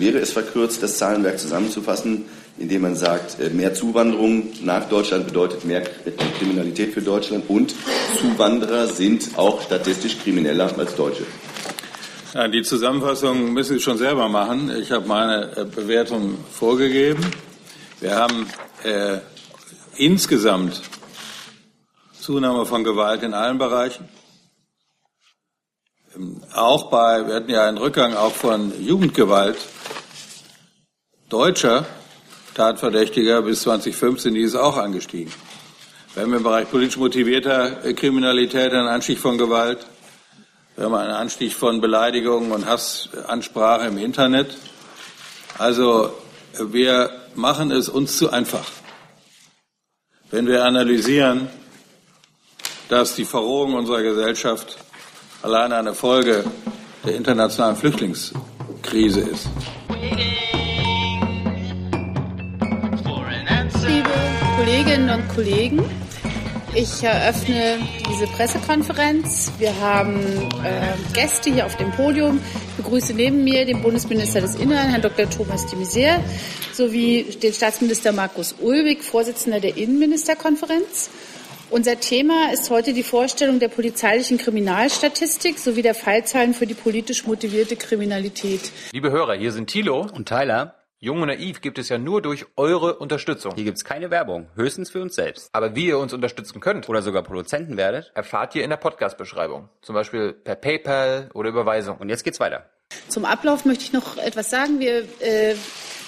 wäre es verkürzt, das Zahlenwerk zusammenzufassen, indem man sagt, äh, mehr Zuwanderung nach Deutschland bedeutet mehr Kriminalität für Deutschland und Zuwanderer sind auch statistisch krimineller als Deutsche? Die Zusammenfassung müssen Sie schon selber machen. Ich habe meine äh, Bewertung vorgegeben. Wir haben äh, insgesamt Zunahme von Gewalt in allen Bereichen. Ähm, auch bei, wir hatten ja einen Rückgang auch von Jugendgewalt deutscher Tatverdächtiger bis 2015, die ist auch angestiegen. Wir haben im Bereich politisch motivierter äh, Kriminalität einen Anstieg von Gewalt. Wir haben einen Anstieg von Beleidigungen und Hassansprache im Internet. Also wir machen es uns zu einfach. Wenn wir analysieren, dass die Verrohung unserer Gesellschaft allein eine Folge der internationalen Flüchtlingskrise ist. Kolleginnen und Kollegen, ich eröffne diese Pressekonferenz. Wir haben äh, Gäste hier auf dem Podium. Ich begrüße neben mir den Bundesminister des Innern, Herrn Dr. Thomas de Maizière, sowie den Staatsminister Markus Ulwig, Vorsitzender der Innenministerkonferenz. Unser Thema ist heute die Vorstellung der polizeilichen Kriminalstatistik sowie der Fallzahlen für die politisch motivierte Kriminalität. Liebe Hörer, hier sind Thilo und Tyler. Jung und Naiv gibt es ja nur durch eure Unterstützung. Hier gibt es keine Werbung, höchstens für uns selbst. Aber wie ihr uns unterstützen könnt oder sogar Produzenten werdet, erfahrt ihr in der Podcast-Beschreibung. Zum Beispiel per PayPal oder Überweisung. Und jetzt geht's weiter. Zum Ablauf möchte ich noch etwas sagen. Wir, äh,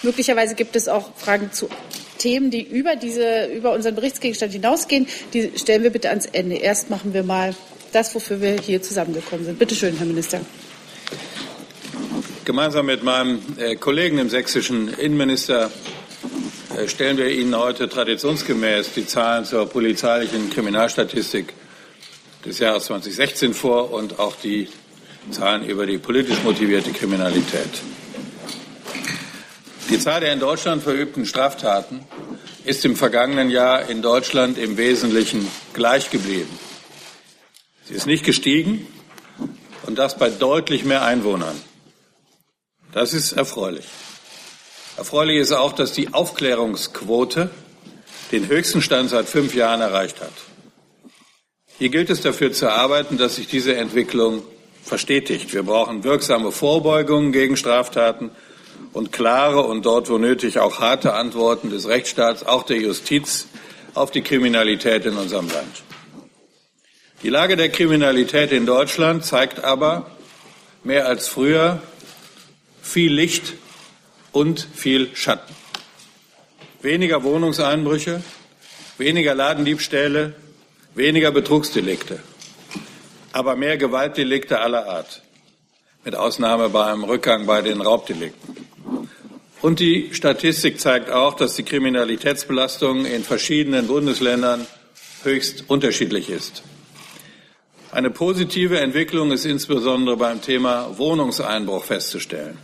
möglicherweise gibt es auch Fragen zu Themen, die über, diese, über unseren Berichtsgegenstand hinausgehen, die stellen wir bitte ans Ende. Erst machen wir mal das, wofür wir hier zusammengekommen sind. Bitte schön, Herr Minister. Gemeinsam mit meinem äh, Kollegen, dem sächsischen Innenminister, äh, stellen wir Ihnen heute traditionsgemäß die Zahlen zur polizeilichen Kriminalstatistik des Jahres 2016 vor und auch die Zahlen über die politisch motivierte Kriminalität. Die Zahl der in Deutschland verübten Straftaten ist im vergangenen Jahr in Deutschland im Wesentlichen gleich geblieben. Sie ist nicht gestiegen und das bei deutlich mehr Einwohnern. Das ist erfreulich. Erfreulich ist auch, dass die Aufklärungsquote den höchsten Stand seit fünf Jahren erreicht hat. Hier gilt es dafür zu arbeiten, dass sich diese Entwicklung verstetigt. Wir brauchen wirksame Vorbeugungen gegen Straftaten und klare und dort wo nötig auch harte Antworten des Rechtsstaats, auch der Justiz auf die Kriminalität in unserem Land. Die Lage der Kriminalität in Deutschland zeigt aber mehr als früher viel Licht und viel Schatten. Weniger Wohnungseinbrüche, weniger Ladendiebstähle, weniger Betrugsdelikte, aber mehr Gewaltdelikte aller Art, mit Ausnahme beim Rückgang bei den Raubdelikten. Und die Statistik zeigt auch, dass die Kriminalitätsbelastung in verschiedenen Bundesländern höchst unterschiedlich ist. Eine positive Entwicklung ist insbesondere beim Thema Wohnungseinbruch festzustellen.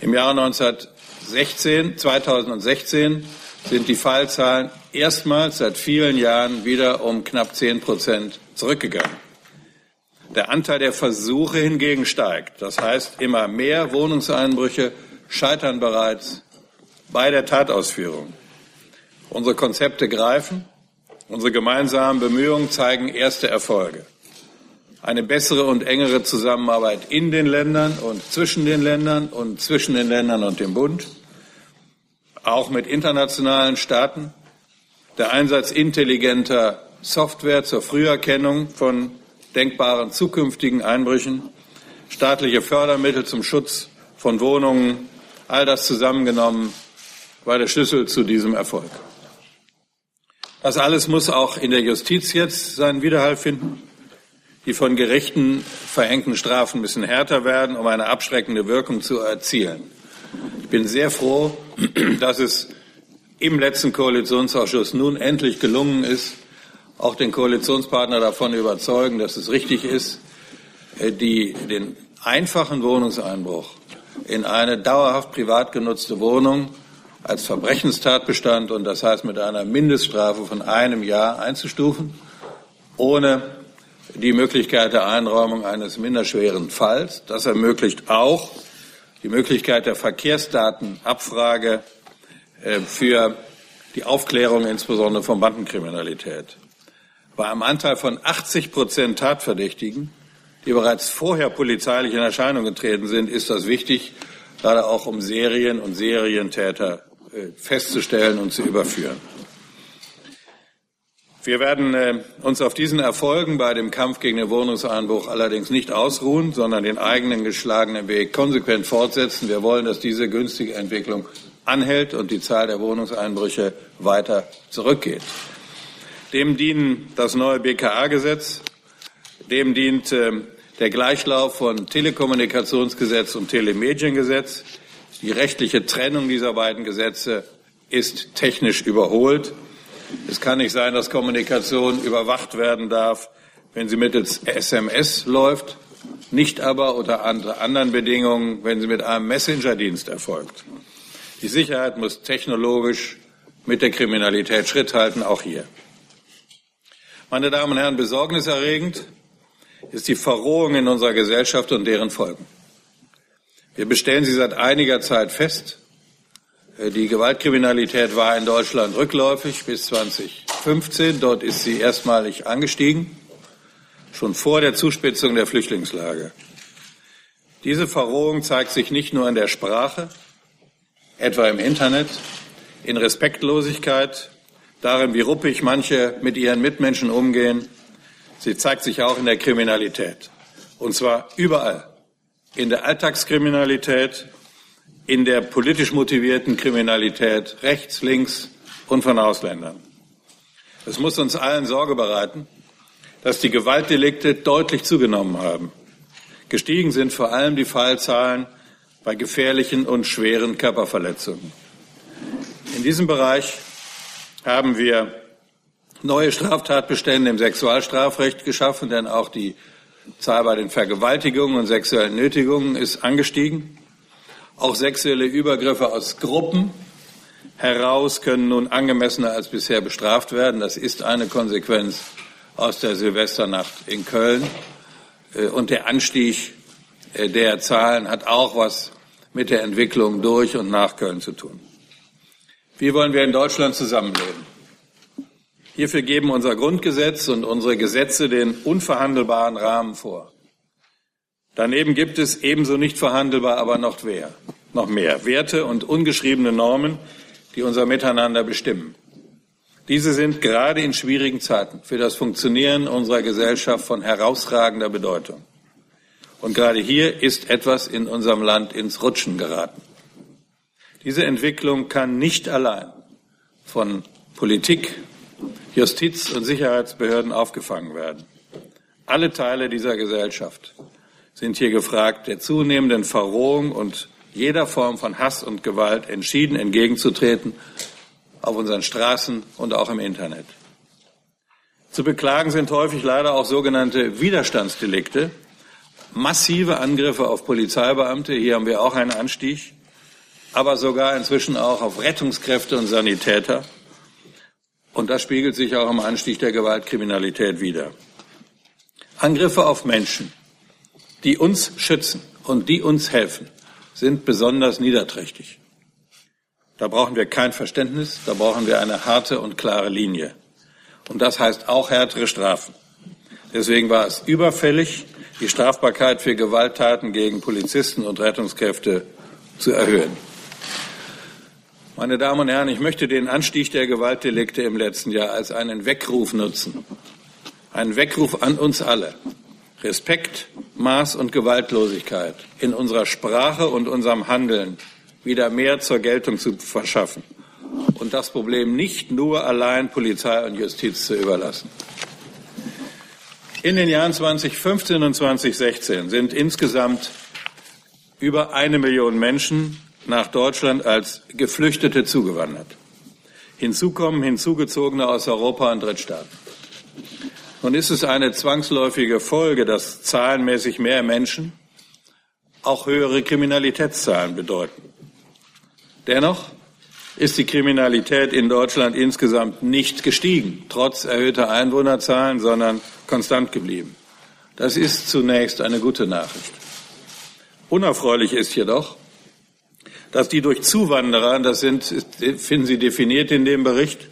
Im Jahr 1916, 2016 sind die Fallzahlen erstmals seit vielen Jahren wieder um knapp zehn Prozent zurückgegangen. Der Anteil der Versuche hingegen steigt. Das heißt, immer mehr Wohnungseinbrüche scheitern bereits bei der Tatausführung. Unsere Konzepte greifen, unsere gemeinsamen Bemühungen zeigen erste Erfolge. Eine bessere und engere Zusammenarbeit in den Ländern und zwischen den Ländern und zwischen den Ländern und dem Bund, auch mit internationalen Staaten, der Einsatz intelligenter Software zur Früherkennung von denkbaren zukünftigen Einbrüchen, staatliche Fördermittel zum Schutz von Wohnungen All das zusammengenommen war der Schlüssel zu diesem Erfolg. Das alles muss auch in der Justiz jetzt seinen Widerhall finden. Die von Gerichten verhängten Strafen müssen härter werden, um eine abschreckende Wirkung zu erzielen. Ich bin sehr froh, dass es im letzten Koalitionsausschuss nun endlich gelungen ist, auch den Koalitionspartner davon überzeugen, dass es richtig ist, die, den einfachen Wohnungseinbruch in eine dauerhaft privat genutzte Wohnung als Verbrechenstatbestand und das heißt mit einer Mindeststrafe von einem Jahr einzustufen, ohne die Möglichkeit der Einräumung eines minderschweren Falls. Das ermöglicht auch die Möglichkeit der Verkehrsdatenabfrage äh, für die Aufklärung insbesondere von Bandenkriminalität. Bei einem Anteil von 80 Prozent Tatverdächtigen, die bereits vorher polizeilich in Erscheinung getreten sind, ist das wichtig, gerade auch um Serien und Serientäter äh, festzustellen und zu überführen. Wir werden äh, uns auf diesen Erfolgen bei dem Kampf gegen den Wohnungseinbruch allerdings nicht ausruhen, sondern den eigenen geschlagenen Weg konsequent fortsetzen. Wir wollen, dass diese günstige Entwicklung anhält und die Zahl der Wohnungseinbrüche weiter zurückgeht. Dem dienen das neue BKA-Gesetz, dem dient äh, der Gleichlauf von Telekommunikationsgesetz und Telemediengesetz. Die rechtliche Trennung dieser beiden Gesetze ist technisch überholt. Es kann nicht sein, dass Kommunikation überwacht werden darf, wenn sie mittels SMS läuft, nicht aber unter anderen Bedingungen, wenn sie mit einem Messenger-Dienst erfolgt. Die Sicherheit muss technologisch mit der Kriminalität Schritt halten, auch hier. Meine Damen und Herren, besorgniserregend ist die Verrohung in unserer Gesellschaft und deren Folgen. Wir bestellen sie seit einiger Zeit fest. Äh, die Gewaltkriminalität war in Deutschland rückläufig bis 2015. Dort ist sie erstmalig angestiegen, schon vor der Zuspitzung der Flüchtlingslage. Diese Verrohung zeigt sich nicht nur in der Sprache, etwa im Internet, in Respektlosigkeit, darin, wie ruppig manche mit ihren Mitmenschen umgehen. Sie zeigt sich auch in der Kriminalität. Und zwar überall. In der Alltagskriminalität, in der politisch motivierten Kriminalität rechts, links und von Ausländern. Es muss uns allen Sorge bereiten, dass die Gewaltdelikte deutlich zugenommen haben. Gestiegen sind vor allem die Fallzahlen bei gefährlichen und schweren Körperverletzungen. In diesem Bereich haben wir neue Straftatbestände im Sexualstrafrecht geschaffen, denn auch die Zahl bei den Vergewaltigungen und sexuellen Nötigungen ist angestiegen. Auch sexuelle Übergriffe aus Gruppen heraus können nun angemessener als bisher bestraft werden. Das ist eine Konsequenz aus der Silvesternacht in Köln. Äh, und der Anstieg äh, der Zahlen hat auch was mit der Entwicklung durch und nach Köln zu tun. Wie wollen wir in Deutschland zusammenleben? Hierfür geben unser Grundgesetz und unsere Gesetze den unverhandelbaren Rahmen vor. Daneben gibt es ebenso nicht verhandelbar, aber noch mehr, noch mehr Werte und ungeschriebene Normen, die unser Miteinander bestimmen. Diese sind gerade in schwierigen Zeiten für das Funktionieren unserer Gesellschaft von herausragender Bedeutung. Und gerade hier ist etwas in unserem Land ins Rutschen geraten. Diese Entwicklung kann nicht allein von Politik, Justiz und Sicherheitsbehörden aufgefangen werden. Alle Teile dieser Gesellschaft sind hier gefragt, der zunehmenden Verrohung und jeder Form von Hass und Gewalt entschieden entgegenzutreten, auf unseren Straßen und auch im Internet. Zu beklagen sind häufig leider auch sogenannte Widerstandsdelikte, massive Angriffe auf Polizeibeamte, hier haben wir auch einen Anstieg, aber sogar inzwischen auch auf Rettungskräfte und Sanitäter. Und das spiegelt sich auch im Anstieg der Gewaltkriminalität wider. Angriffe auf Menschen, die uns schützen und die uns helfen, sind besonders niederträchtig. Da brauchen wir kein Verständnis, da brauchen wir eine harte und klare Linie. Und das heißt auch härtere Strafen. Deswegen war es überfällig, die Strafbarkeit für Gewalttaten gegen Polizisten und Rettungskräfte zu erhöhen. Meine Damen und Herren, ich möchte den Anstieg der Gewaltdelikte im letzten Jahr als einen Weckruf nutzen. Einen Weckruf an uns alle. Respekt, Maß und Gewaltlosigkeit in unserer Sprache und unserem Handeln wieder mehr zur Geltung zu verschaffen und das Problem nicht nur allein Polizei und Justiz zu überlassen. In den Jahren 2015 und 2016 sind insgesamt über eine Million Menschen nach Deutschland als Geflüchtete zugewandert. Hinzu kommen Hinzugezogene aus Europa und Drittstaaten. Nun ist es eine zwangsläufige Folge, dass zahlenmäßig mehr Menschen auch höhere Kriminalitätszahlen bedeuten. Dennoch ist die Kriminalität in Deutschland insgesamt nicht gestiegen, trotz erhöhter Einwohnerzahlen, sondern konstant geblieben. Das ist zunächst eine gute Nachricht. Unerfreulich ist jedoch, dass die durch Zuwanderer, das sind, finden Sie definiert in dem Bericht,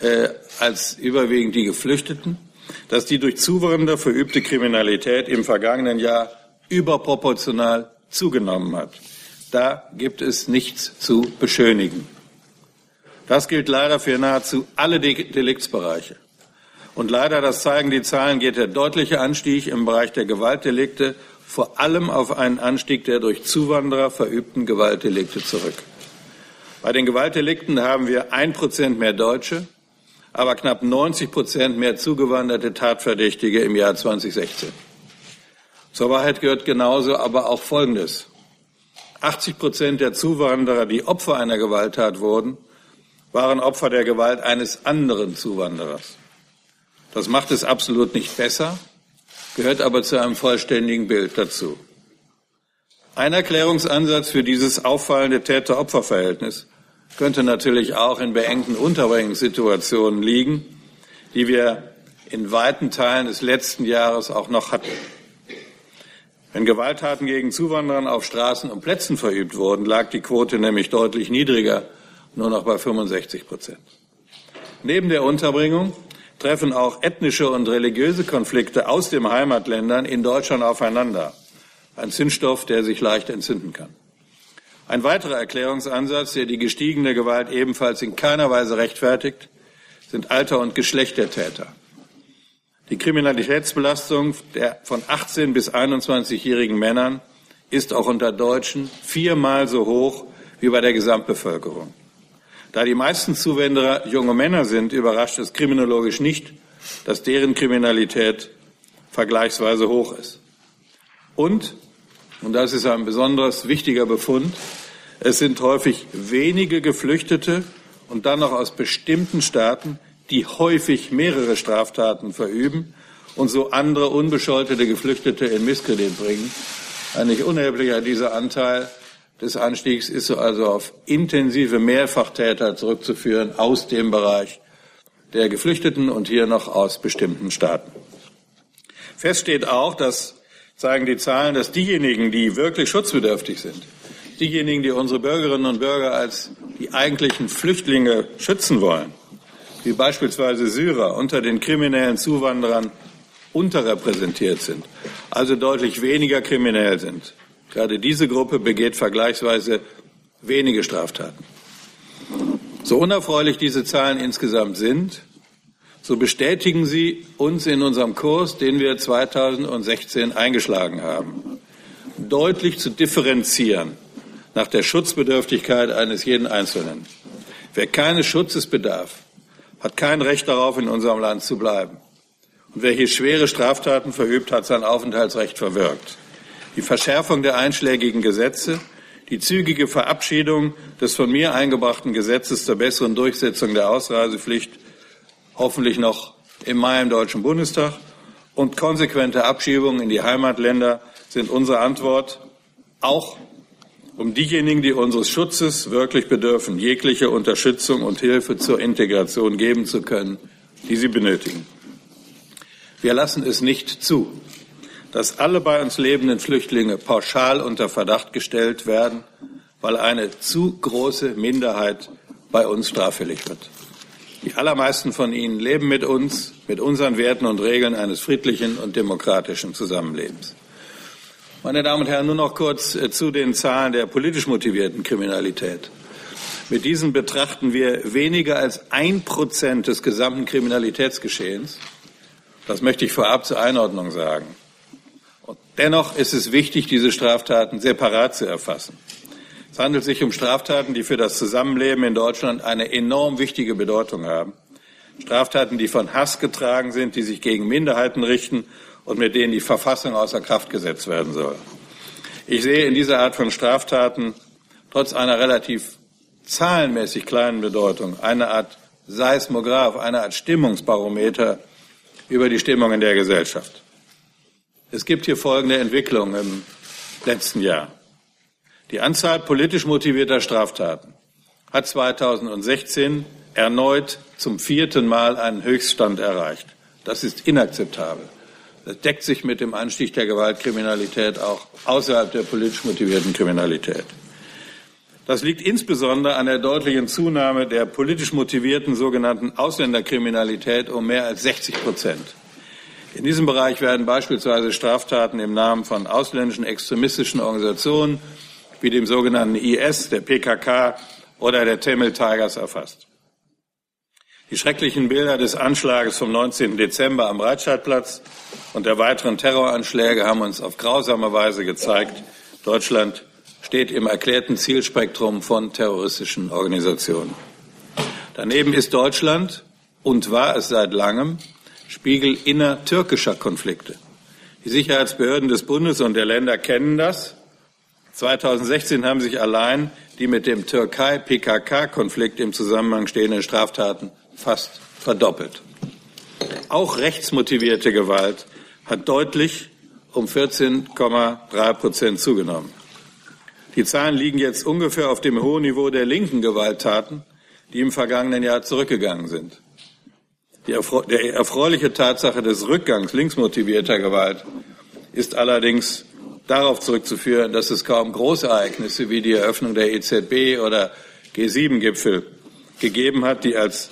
äh, als überwiegend die Geflüchteten, dass die durch Zuwanderer verübte Kriminalität im vergangenen Jahr überproportional zugenommen hat. Da gibt es nichts zu beschönigen. Das gilt leider für nahezu alle Deliktsbereiche. Und leider, das zeigen die Zahlen, geht der deutliche Anstieg im Bereich der Gewaltdelikte vor allem auf einen Anstieg der durch Zuwanderer verübten Gewaltdelikte zurück. Bei den Gewaltdelikten haben wir ein Prozent mehr Deutsche, aber knapp 90 Prozent mehr zugewanderte Tatverdächtige im Jahr 2016. Zur Wahrheit gehört genauso aber auch Folgendes. 80 Prozent der Zuwanderer, die Opfer einer Gewalttat wurden, waren Opfer der Gewalt eines anderen Zuwanderers. Das macht es absolut nicht besser, gehört aber zu einem vollständigen Bild dazu. Ein Erklärungsansatz für dieses auffallende Täter-Opfer-Verhältnis könnte natürlich auch in beengten Unterbringungssituationen liegen, die wir in weiten Teilen des letzten Jahres auch noch hatten. Wenn Gewalttaten gegen Zuwanderer auf Straßen und Plätzen verübt wurden, lag die Quote nämlich deutlich niedriger, nur noch bei 65 Prozent. Neben der Unterbringung treffen auch ethnische und religiöse Konflikte aus den Heimatländern in Deutschland aufeinander. Ein Zündstoff, der sich leicht entzünden kann. Ein weiterer Erklärungsansatz, der die gestiegene Gewalt ebenfalls in keiner Weise rechtfertigt, sind Alter und Geschlecht der Täter. Die Kriminalitätsbelastung der von 18 bis 21-jährigen Männern ist auch unter Deutschen viermal so hoch wie bei der Gesamtbevölkerung. Da die meisten Zuwanderer junge Männer sind, überrascht es kriminologisch nicht, dass deren Kriminalität vergleichsweise hoch ist. Und, und das ist ein besonders wichtiger Befund, es sind häufig wenige Geflüchtete und dann noch aus bestimmten Staaten, die häufig mehrere Straftaten verüben und so andere unbescholtete Geflüchtete in Misskredit bringen. Ein nicht unerheblicher dieser Anteil des Anstiegs ist also auf intensive Mehrfachtäter zurückzuführen aus dem Bereich der Geflüchteten und hier noch aus bestimmten Staaten. Fest steht auch, das zeigen die Zahlen, dass diejenigen, die wirklich schutzbedürftig sind, diejenigen, die unsere Bürgerinnen und Bürger als die eigentlichen Flüchtlinge schützen wollen, wie beispielsweise Syrer unter den kriminellen Zuwanderern unterrepräsentiert sind, also deutlich weniger kriminell sind Gerade diese Gruppe begeht vergleichsweise wenige Straftaten. So unerfreulich diese Zahlen insgesamt sind, so bestätigen sie uns in unserem Kurs, den wir 2016 eingeschlagen haben, deutlich zu differenzieren nach der Schutzbedürftigkeit eines jeden Einzelnen. Wer keines Schutzes bedarf, hat kein Recht darauf, in unserem Land zu bleiben. Und wer hier schwere Straftaten verübt, hat sein Aufenthaltsrecht verwirkt die Verschärfung der einschlägigen Gesetze, die zügige Verabschiedung des von mir eingebrachten Gesetzes zur besseren Durchsetzung der Ausreisepflicht, hoffentlich noch im Mai im Deutschen Bundestag, und konsequente Abschiebungen in die Heimatländer sind unsere Antwort, auch um diejenigen, die unseres Schutzes wirklich bedürfen, jegliche Unterstützung und Hilfe zur Integration geben zu können, die sie benötigen. Wir lassen es nicht zu, dass alle bei uns lebenden Flüchtlinge pauschal unter Verdacht gestellt werden, weil eine zu große Minderheit bei uns straffällig wird. Die allermeisten von ihnen leben mit uns, mit unseren Werten und Regeln eines friedlichen und demokratischen Zusammenlebens. Meine Damen und Herren, nur noch kurz äh, zu den Zahlen der politisch motivierten Kriminalität. Mit diesen betrachten wir weniger als ein Prozent des gesamten Kriminalitätsgeschehens. Das möchte ich vorab zur Einordnung sagen. Dennoch ist es wichtig, diese Straftaten separat zu erfassen. Es handelt sich um Straftaten, die für das Zusammenleben in Deutschland eine enorm wichtige Bedeutung haben. Straftaten, die von Hass getragen sind, die sich gegen Minderheiten richten und mit denen die Verfassung außer Kraft gesetzt werden soll. Ich sehe in dieser Art von Straftaten trotz einer relativ zahlenmäßig kleinen Bedeutung eine Art Seismograph, eine Art Stimmungsbarometer über die Stimmung in der Gesellschaft. Es gibt hier folgende Entwicklung im letzten Jahr. Die Anzahl politisch motivierter Straftaten hat 2016 erneut zum vierten Mal einen Höchststand erreicht. Das ist inakzeptabel. Das deckt sich mit dem Anstieg der Gewaltkriminalität auch außerhalb der politisch motivierten Kriminalität. Das liegt insbesondere an der deutlichen Zunahme der politisch motivierten sogenannten Ausländerkriminalität um mehr als 60 Prozent. In diesem Bereich werden beispielsweise Straftaten im Namen von ausländischen extremistischen Organisationen wie dem sogenannten IS, der PKK oder der Tamil Tigers erfasst. Die schrecklichen Bilder des Anschlages vom 19. Dezember am Breitscheidplatz und der weiteren Terroranschläge haben uns auf grausame Weise gezeigt, Deutschland steht im erklärten Zielspektrum von terroristischen Organisationen. Daneben ist Deutschland und war es seit langem Spiegel innertürkischer Konflikte. Die Sicherheitsbehörden des Bundes und der Länder kennen das. 2016 haben sich allein die mit dem Türkei-PKK-Konflikt im Zusammenhang stehenden Straftaten fast verdoppelt. Auch rechtsmotivierte Gewalt hat deutlich um 14,3 Prozent zugenommen. Die Zahlen liegen jetzt ungefähr auf dem hohen Niveau der linken Gewalttaten, die im vergangenen Jahr zurückgegangen sind. Die erfreuliche Tatsache des Rückgangs linksmotivierter Gewalt ist allerdings darauf zurückzuführen, dass es kaum Großereignisse wie die Eröffnung der EZB oder G7-Gipfel gegeben hat, die als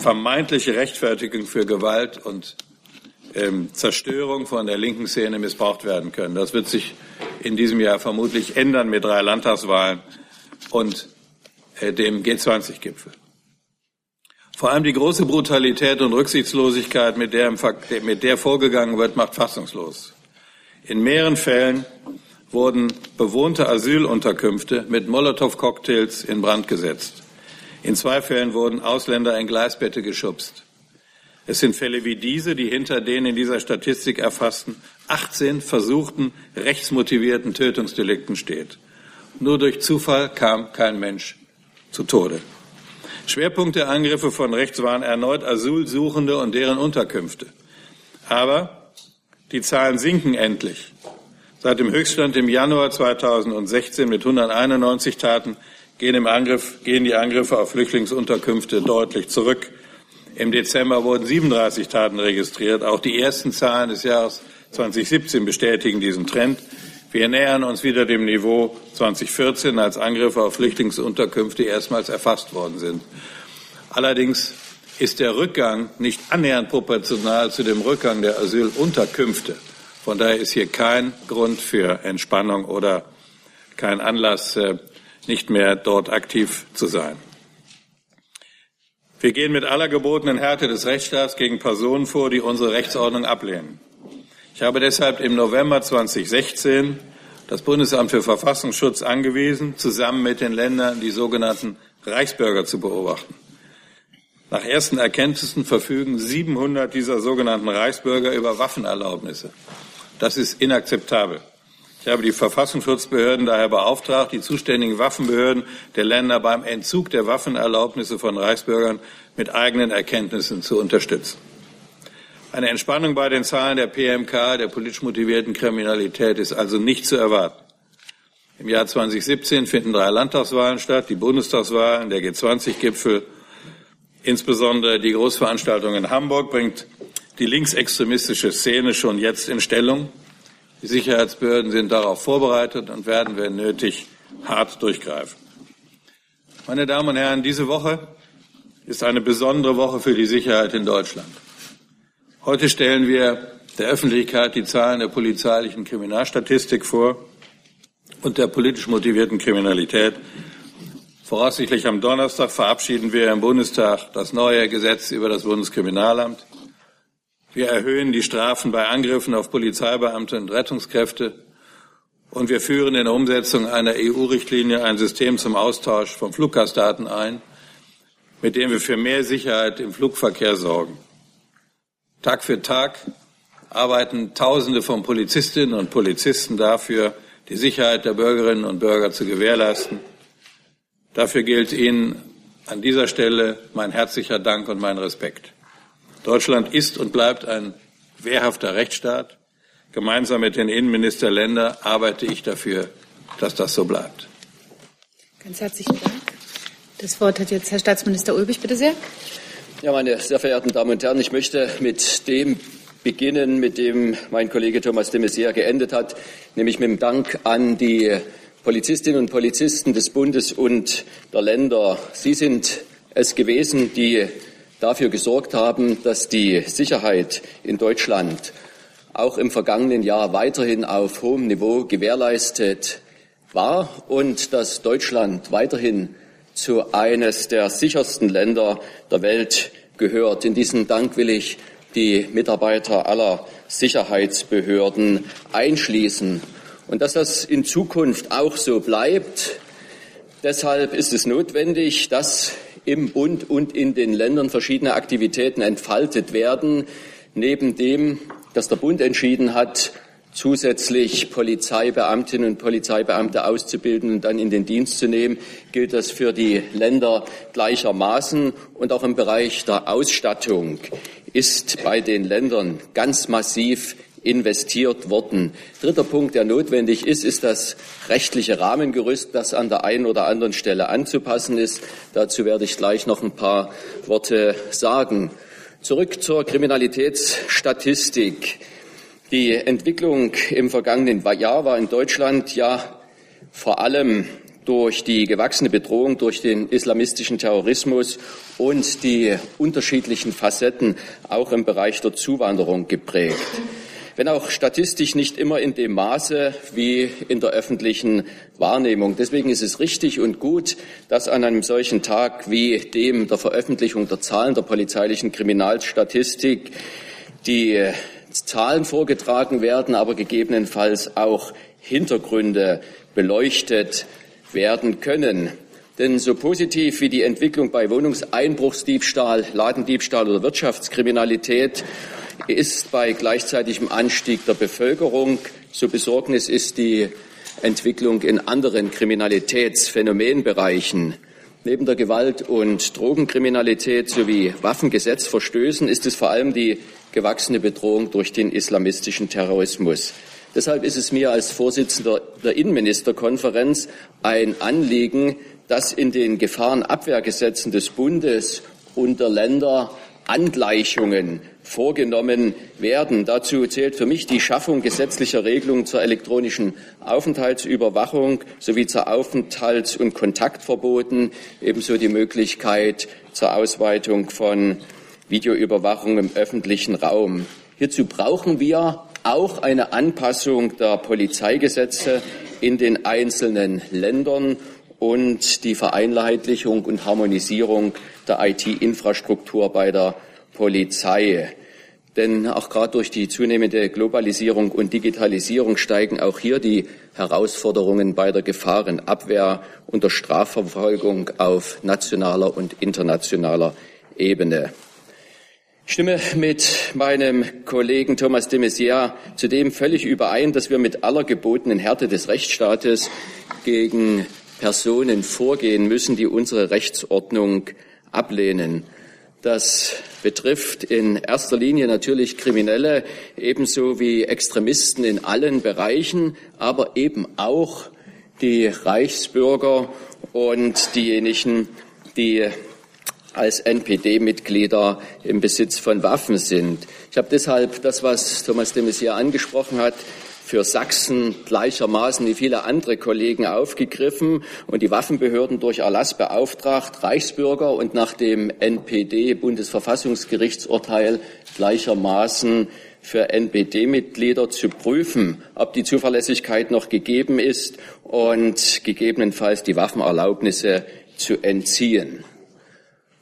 vermeintliche Rechtfertigung für Gewalt und ähm, Zerstörung von der linken Szene missbraucht werden können. Das wird sich in diesem Jahr vermutlich ändern mit drei Landtagswahlen und äh, dem G20-Gipfel. Vor allem die große Brutalität und Rücksichtslosigkeit, mit der, mit der vorgegangen wird, macht fassungslos. In mehreren Fällen wurden bewohnte Asylunterkünfte mit Molotow-Cocktails in Brand gesetzt. In zwei Fällen wurden Ausländer in Gleisbette geschubst. Es sind Fälle wie diese, die hinter den in dieser Statistik erfassten 18 versuchten rechtsmotivierten Tötungsdelikten steht. Nur durch Zufall kam kein Mensch zu Tode. Schwerpunkt der Angriffe von rechts waren erneut Asylsuchende und deren Unterkünfte. Aber die Zahlen sinken endlich. Seit dem Höchststand im Januar 2016 mit 191 Taten gehen, Angriff, gehen die Angriffe auf Flüchtlingsunterkünfte deutlich zurück. Im Dezember wurden 37 Taten registriert. Auch die ersten Zahlen des Jahres 2017 bestätigen diesen Trend. Wir nähern uns wieder dem Niveau 2014, als Angriffe auf Flüchtlingsunterkünfte erstmals erfasst worden sind. Allerdings ist der Rückgang nicht annähernd proportional zu dem Rückgang der Asylunterkünfte. Von daher ist hier kein Grund für Entspannung oder kein Anlass, äh, nicht mehr dort aktiv zu sein. Wir gehen mit aller gebotenen Härte des Rechtsstaats gegen Personen vor, die unsere Rechtsordnung ablehnen. Ich habe deshalb im November 2016 das Bundesamt für Verfassungsschutz angewiesen, zusammen mit den Ländern die sogenannten Reichsbürger zu beobachten. Nach ersten Erkenntnissen verfügen 700 dieser sogenannten Reichsbürger über Waffenerlaubnisse. Das ist inakzeptabel. Ich habe die Verfassungsschutzbehörden daher beauftragt, die zuständigen Waffenbehörden der Länder beim Entzug der Waffenerlaubnisse von Reichsbürgern mit eigenen Erkenntnissen zu unterstützen. Eine Entspannung bei den Zahlen der PMK, der politisch motivierten Kriminalität, ist also nicht zu erwarten. Im Jahr 2017 finden drei Landtagswahlen statt, die Bundestagswahlen, der G20-Gipfel, insbesondere die Großveranstaltung in Hamburg bringt die linksextremistische Szene schon jetzt in Stellung. Die Sicherheitsbehörden sind darauf vorbereitet und werden, wenn nötig, hart durchgreifen. Meine Damen und Herren, diese Woche ist eine besondere Woche für die Sicherheit in Deutschland. Heute stellen wir der Öffentlichkeit die Zahlen der polizeilichen Kriminalstatistik vor und der politisch motivierten Kriminalität. Voraussichtlich am Donnerstag verabschieden wir im Bundestag das neue Gesetz über das Bundeskriminalamt. Wir erhöhen die Strafen bei Angriffen auf Polizeibeamte und Rettungskräfte. Und wir führen in der Umsetzung einer EU-Richtlinie ein System zum Austausch von Fluggastdaten ein, mit dem wir für mehr Sicherheit im Flugverkehr sorgen. Tag für Tag arbeiten Tausende von Polizistinnen und Polizisten dafür, die Sicherheit der Bürgerinnen und Bürger zu gewährleisten. Dafür gilt Ihnen an dieser Stelle mein herzlicher Dank und mein Respekt. Deutschland ist und bleibt ein wehrhafter Rechtsstaat. Gemeinsam mit den Innenminister Länder arbeite ich dafür, dass das so bleibt. Ganz herzlichen Dank. Das Wort hat jetzt Herr Staatsminister Ulbich, bitte sehr. Ja, meine sehr verehrten Damen und Herren, ich möchte mit dem beginnen, mit dem mein Kollege Thomas de Maizière geendet hat, nämlich mit dem Dank an die Polizistinnen und Polizisten des Bundes und der Länder, Sie sind es gewesen, die dafür gesorgt haben, dass die Sicherheit in Deutschland auch im vergangenen Jahr weiterhin auf hohem Niveau gewährleistet war und dass Deutschland weiterhin zu eines der sichersten Länder der Welt gehört. In diesen Dank will ich die Mitarbeiter aller Sicherheitsbehörden einschließen. Und dass das in Zukunft auch so bleibt, deshalb ist es notwendig, dass im Bund und in den Ländern verschiedene Aktivitäten entfaltet werden, neben dem, dass der Bund entschieden hat, zusätzlich Polizeibeamtinnen und Polizeibeamte auszubilden und dann in den Dienst zu nehmen, gilt das für die Länder gleichermaßen. Und auch im Bereich der Ausstattung ist bei den Ländern ganz massiv investiert worden. Dritter Punkt, der notwendig ist, ist das rechtliche Rahmengerüst, das an der einen oder anderen Stelle anzupassen ist. Dazu werde ich gleich noch ein paar Worte sagen. Zurück zur Kriminalitätsstatistik. Die Entwicklung im vergangenen Jahr war in Deutschland ja vor allem durch die gewachsene Bedrohung durch den islamistischen Terrorismus und die unterschiedlichen Facetten auch im Bereich der Zuwanderung geprägt. Wenn auch statistisch nicht immer in dem Maße wie in der öffentlichen Wahrnehmung. Deswegen ist es richtig und gut, dass an einem solchen Tag wie dem der Veröffentlichung der Zahlen der polizeilichen Kriminalstatistik die Zahlen vorgetragen werden, aber gegebenenfalls auch Hintergründe beleuchtet werden können. Denn so positiv wie die Entwicklung bei Wohnungseinbruchsdiebstahl, Ladendiebstahl oder Wirtschaftskriminalität ist bei gleichzeitigem Anstieg der Bevölkerung, so Besorgnis ist die Entwicklung in anderen Kriminalitätsphänomenbereichen. Neben der Gewalt- und Drogenkriminalität sowie Waffengesetzverstößen ist es vor allem die gewachsene Bedrohung durch den islamistischen Terrorismus. Deshalb ist es mir als Vorsitzender der Innenministerkonferenz ein Anliegen, dass in den Gefahrenabwehrgesetzen des Bundes und der Länder Angleichungen vorgenommen werden. Dazu zählt für mich die Schaffung gesetzlicher Regelungen zur elektronischen Aufenthaltsüberwachung sowie zur Aufenthalts- und Kontaktverboten, ebenso die Möglichkeit zur Ausweitung von Videoüberwachung im öffentlichen Raum. Hierzu brauchen wir auch eine Anpassung der Polizeigesetze in den einzelnen Ländern und die Vereinheitlichung und Harmonisierung der IT-Infrastruktur bei der Polizei. Denn auch gerade durch die zunehmende Globalisierung und Digitalisierung steigen auch hier die Herausforderungen bei der Gefahrenabwehr und der Strafverfolgung auf nationaler und internationaler Ebene. Ich stimme mit meinem Kollegen Thomas de Maizière zudem völlig überein, dass wir mit aller gebotenen Härte des Rechtsstaates gegen Personen vorgehen müssen, die unsere Rechtsordnung ablehnen. Das betrifft in erster Linie natürlich Kriminelle, ebenso wie Extremisten in allen Bereichen, aber eben auch die Reichsbürger und diejenigen, die als NPD-Mitglieder im Besitz von Waffen sind. Ich habe deshalb das, was Thomas de Maizière angesprochen hat, für Sachsen gleichermaßen wie viele andere Kollegen aufgegriffen und die Waffenbehörden durch Erlass beauftragt, Reichsbürger und nach dem NPD-Bundesverfassungsgerichtsurteil gleichermaßen für NPD-Mitglieder zu prüfen, ob die Zuverlässigkeit noch gegeben ist und gegebenenfalls die Waffenerlaubnisse zu entziehen.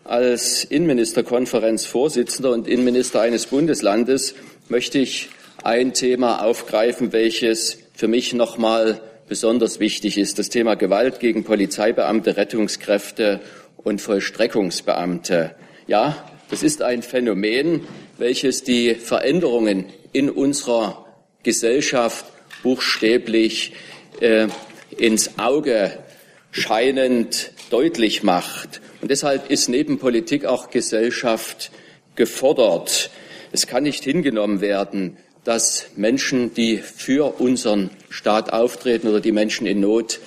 Als Innenministerkonferenzvorsitzender und Innenminister eines Bundeslandes möchte ich ein Thema aufgreifen, welches für mich nochmal besonders wichtig ist. Das Thema Gewalt gegen Polizeibeamte, Rettungskräfte und Vollstreckungsbeamte. Ja, das ist ein Phänomen, welches die Veränderungen in unserer Gesellschaft buchstäblich äh, ins Auge scheinend deutlich macht. Und deshalb ist neben Politik auch Gesellschaft gefordert. Es kann nicht hingenommen werden, dass Menschen, die für unseren Staat auftreten oder die Menschen in Not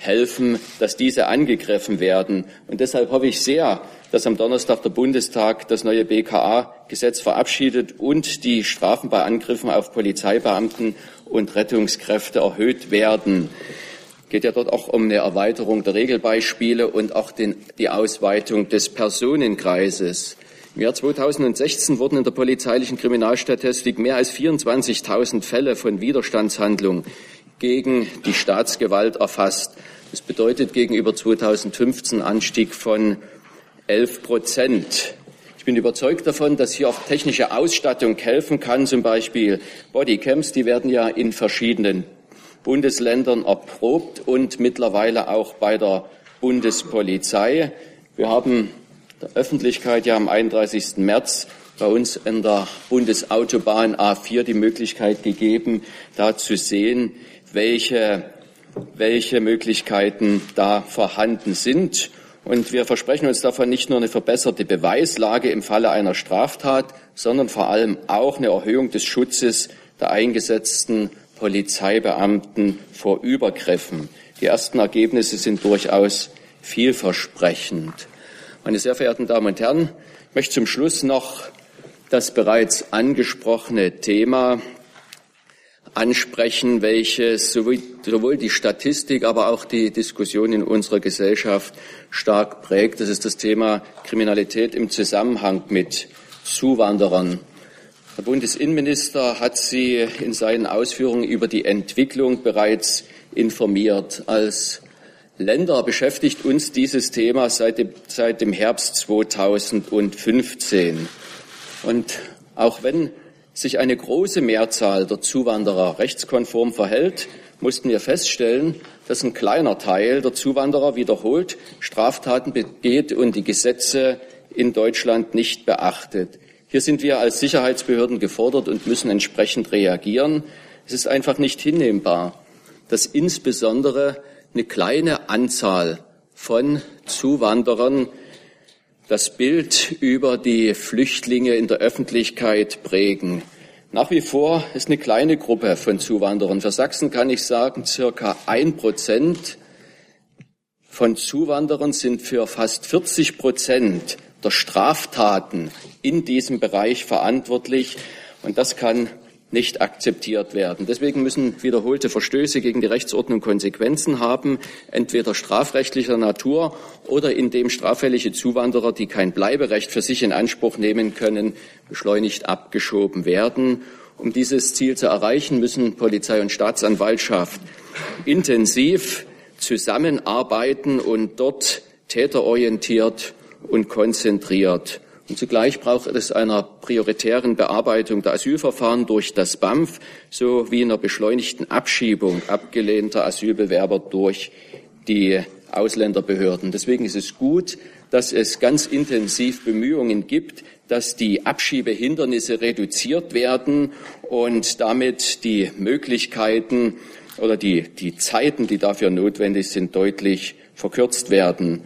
helfen, dass diese angegriffen werden. Und deshalb hoffe ich sehr, dass am Donnerstag der Bundestag das neue BKA-Gesetz verabschiedet und die Strafen bei Angriffen auf Polizeibeamten und Rettungskräfte erhöht werden. geht ja dort auch um eine Erweiterung der Regelbeispiele und auch den, die Ausweitung des Personenkreises. Im Jahr 2016 wurden in der polizeilichen Kriminalstatistik mehr als 24.000 Fälle von Widerstandshandlungen gegen die Staatsgewalt erfasst. Das bedeutet gegenüber 2015 Anstieg von 11 Prozent. Ich bin überzeugt davon, dass hier auch technische Ausstattung helfen kann, zum Beispiel Bodycams, die werden ja in verschiedenen Bundesländern erprobt und mittlerweile auch bei der Bundespolizei. Wir haben der Öffentlichkeit ja am 31. März bei uns in der Bundesautobahn A4 die Möglichkeit gegeben, da zu sehen, welche, welche Möglichkeiten da vorhanden sind. Und wir versprechen uns davon nicht nur eine verbesserte Beweislage im Falle einer Straftat, sondern vor allem auch eine Erhöhung des Schutzes der eingesetzten Polizeibeamten vor Übergriffen. Die ersten Ergebnisse sind durchaus vielversprechend. Meine sehr verehrten Damen und Herren, ich möchte zum Schluss noch das bereits angesprochene Thema ansprechen, welches sowohl die Statistik, aber auch die Diskussion in unserer Gesellschaft stark prägt. Das ist das Thema Kriminalität im Zusammenhang mit Zuwanderern. Der Bundesinnenminister hat Sie in seinen Ausführungen über die Entwicklung bereits informiert. Als Länder beschäftigt uns dieses Thema seit dem, seit dem Herbst 2015. Und auch wenn sich eine große Mehrzahl der Zuwanderer rechtskonform verhält, mussten wir feststellen, dass ein kleiner Teil der Zuwanderer wiederholt Straftaten begeht und die Gesetze in Deutschland nicht beachtet. Hier sind wir als Sicherheitsbehörden gefordert und müssen entsprechend reagieren. Es ist einfach nicht hinnehmbar, dass insbesondere eine kleine Anzahl von Zuwanderern das Bild über die Flüchtlinge in der Öffentlichkeit prägen. Nach wie vor ist eine kleine Gruppe von Zuwanderern. Für Sachsen kann ich sagen, circa ein Prozent von Zuwanderern sind für fast 40 Prozent der Straftaten in diesem Bereich verantwortlich. Und das kann nicht akzeptiert werden. Deswegen müssen wiederholte Verstöße gegen die Rechtsordnung Konsequenzen haben, entweder strafrechtlicher Natur oder indem straffällige Zuwanderer, die kein Bleiberecht für sich in Anspruch nehmen können, beschleunigt abgeschoben werden. Um dieses Ziel zu erreichen, müssen Polizei und Staatsanwaltschaft intensiv zusammenarbeiten und dort täterorientiert und konzentriert und zugleich braucht es einer prioritären Bearbeitung der Asylverfahren durch das BAMF sowie einer beschleunigten Abschiebung abgelehnter Asylbewerber durch die Ausländerbehörden. Deswegen ist es gut, dass es ganz intensiv Bemühungen gibt, dass die Abschiebehindernisse reduziert werden und damit die Möglichkeiten oder die, die Zeiten, die dafür notwendig sind, deutlich verkürzt werden.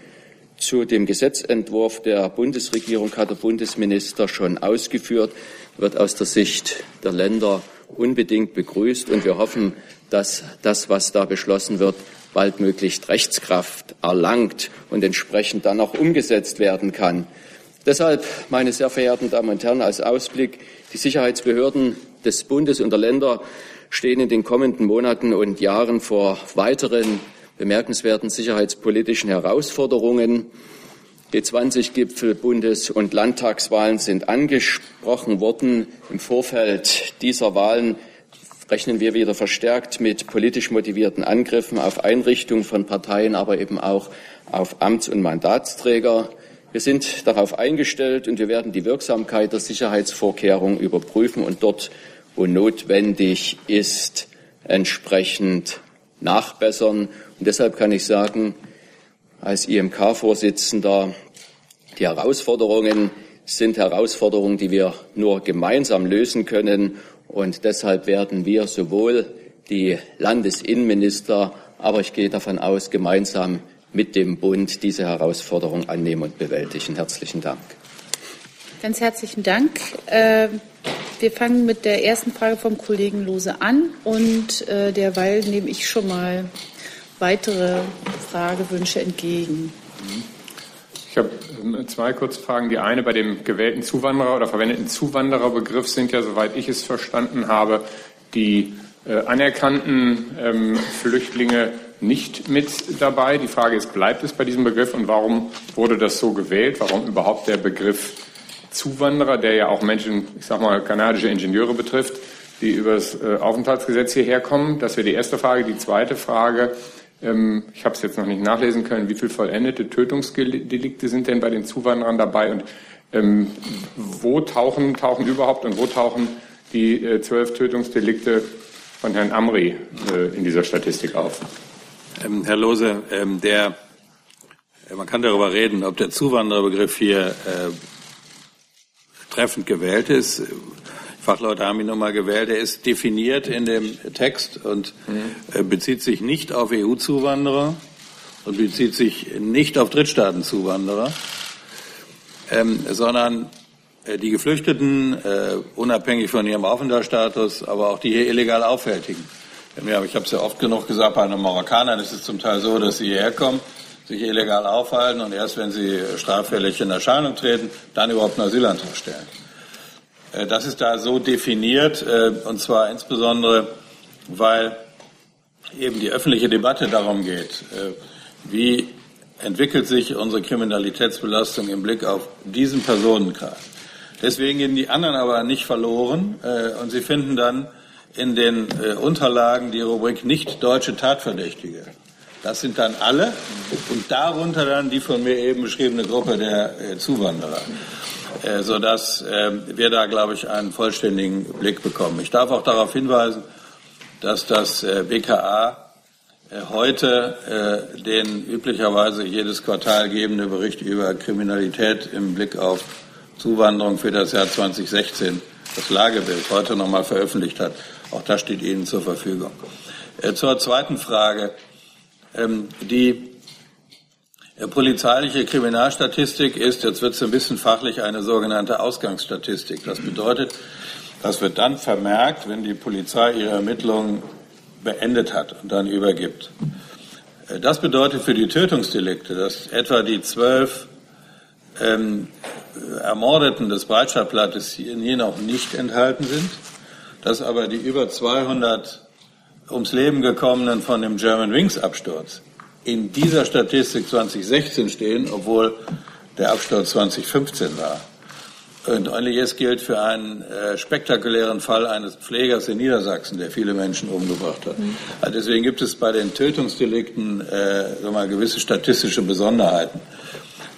Zu dem Gesetzentwurf der Bundesregierung hat der Bundesminister schon ausgeführt, wird aus der Sicht der Länder unbedingt begrüßt. Und wir hoffen, dass das, was da beschlossen wird, baldmöglichst Rechtskraft erlangt und entsprechend dann auch umgesetzt werden kann. Deshalb, meine sehr verehrten Damen und Herren, als Ausblick, die Sicherheitsbehörden des Bundes und der Länder stehen in den kommenden Monaten und Jahren vor weiteren bemerkenswerten sicherheitspolitischen Herausforderungen. G20-Gipfel, Bundes- und Landtagswahlen sind angesprochen worden. Im Vorfeld dieser Wahlen rechnen wir wieder verstärkt mit politisch motivierten Angriffen auf Einrichtungen von Parteien, aber eben auch auf Amts- und Mandatsträger. Wir sind darauf eingestellt und wir werden die Wirksamkeit der Sicherheitsvorkehrungen überprüfen und dort, wo notwendig ist, entsprechend nachbessern. Und deshalb kann ich sagen, als IMK-Vorsitzender, die Herausforderungen sind Herausforderungen, die wir nur gemeinsam lösen können. Und deshalb werden wir sowohl die Landesinnenminister, aber ich gehe davon aus, gemeinsam mit dem Bund diese Herausforderung annehmen und bewältigen. Herzlichen Dank. Ganz herzlichen Dank. Äh, wir fangen mit der ersten Frage vom Kollegen Lose an und äh, derweil nehme ich schon mal weitere Fragewünsche entgegen. Ich habe äh, zwei kurze Fragen. Die eine bei dem gewählten Zuwanderer oder verwendeten Zuwandererbegriff sind ja, soweit ich es verstanden habe, die äh, anerkannten ähm, Flüchtlinge nicht mit dabei. Die Frage ist, bleibt es bei diesem Begriff und warum wurde das so gewählt? Warum überhaupt der Begriff Zuwanderer, der ja auch Menschen, ich sag mal, kanadische Ingenieure betrifft, die über das äh, Aufenthaltsgesetz hierher kommen? Das wäre die erste Frage. Die zweite Frage, ähm, ich habe es jetzt noch nicht nachlesen können, wie viele vollendete Tötungsdelikte sind denn bei den Zuwanderern dabei und ähm, wo tauchen, tauchen überhaupt und wo tauchen die äh, zwölf Tötungsdelikte von Herrn Amri äh, in dieser Statistik auf? Ähm, Herr Lose, ähm, der, man kann darüber reden, ob der Zuwandererbegriff hier äh, treffend gewählt ist. Fachleute haben ihn nochmal gewählt. Er ist definiert in dem Text und mhm. bezieht sich nicht auf EU-Zuwanderer und bezieht sich nicht auf Drittstaatenzuwanderer, ähm, sondern äh, die Geflüchteten, äh, unabhängig von ihrem Aufenthaltsstatus, aber auch die hier illegal Aufhältigen. Ja, ich habe es ja oft genug gesagt, bei den Marokkanern ist es zum Teil so, dass sie hierher kommen, sich illegal aufhalten und erst wenn sie straffällig in Erscheinung treten, dann überhaupt einen Asylantrag stellen. Äh, das ist da so definiert, äh, und zwar insbesondere, weil eben die öffentliche Debatte darum geht, äh, wie entwickelt sich unsere Kriminalitätsbelastung im Blick auf diesen Personenkreis. Deswegen gehen die anderen aber nicht verloren und Sie finden dann in den Unterlagen die Rubrik nicht deutsche Tatverdächtige. Das sind dann alle und darunter dann die von mir eben beschriebene Gruppe der Zuwanderer. Äh, sodass ähm, wir da, glaube ich, einen vollständigen Blick bekommen. Ich darf auch darauf hinweisen, dass das äh, BKA äh, heute den üblicherweise jedes Quartal gebende Bericht über Kriminalität im Blick auf Zuwanderung für das Jahr 2016, das Lagebild, heute nochmal veröffentlicht hat. Auch das steht Ihnen zur Verfügung. Zur zweiten Frage. Ähm, die Polizeiliche Kriminalstatistik ist, jetzt wird es ein bisschen fachlich, eine sogenannte Ausgangsstatistik. Das bedeutet, das wird dann vermerkt, wenn die Polizei ihre Ermittlungen beendet hat und dann übergibt. Das bedeutet für die Tötungsdelikte, dass etwa die zwölf ähm, Ermordeten des Breitscheidplattes hier, hier noch nicht enthalten sind, dass aber die über 200 ums Leben gekommenen von dem German Wings Absturz in dieser Statistik 2016 stehen, obwohl der Absturz 2015 war. Und ähnliches gilt für einen äh, spektakulären Fall eines Pflegers in Niedersachsen, der viele Menschen umgebracht hat. Mhm. Also deswegen gibt es bei den Tötungsdelikten äh, mal, gewisse statistische Besonderheiten,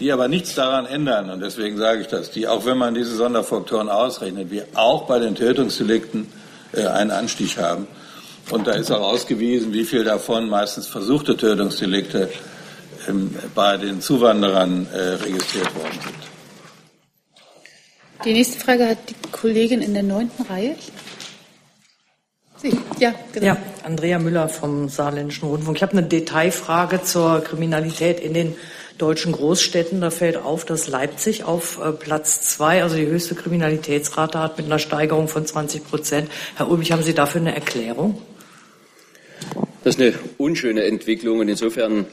die aber nichts daran ändern. Und deswegen sage ich das, die, auch wenn man diese Sonderfaktoren ausrechnet, wir auch bei den Tötungsdelikten äh, einen Anstieg haben. Und da ist auch ausgewiesen, wie viel davon meistens versuchte Tötungsdelikte ähm, bei den Zuwanderern äh, registriert worden sind. Die nächste Frage hat die Kollegin in der neunten Reihe. Sie, ja, genau. Ja, Andrea Müller vom Saarländischen Rundfunk. Ich habe eine Detailfrage zur Kriminalität in den deutschen Großstädten. Da fällt auf, dass Leipzig auf äh, Platz zwei, also die höchste Kriminalitätsrate hat mit einer Steigerung von 20 Prozent. Herr Ulrich, haben Sie dafür eine Erklärung? Das ist eine unschöne Entwicklung und insofern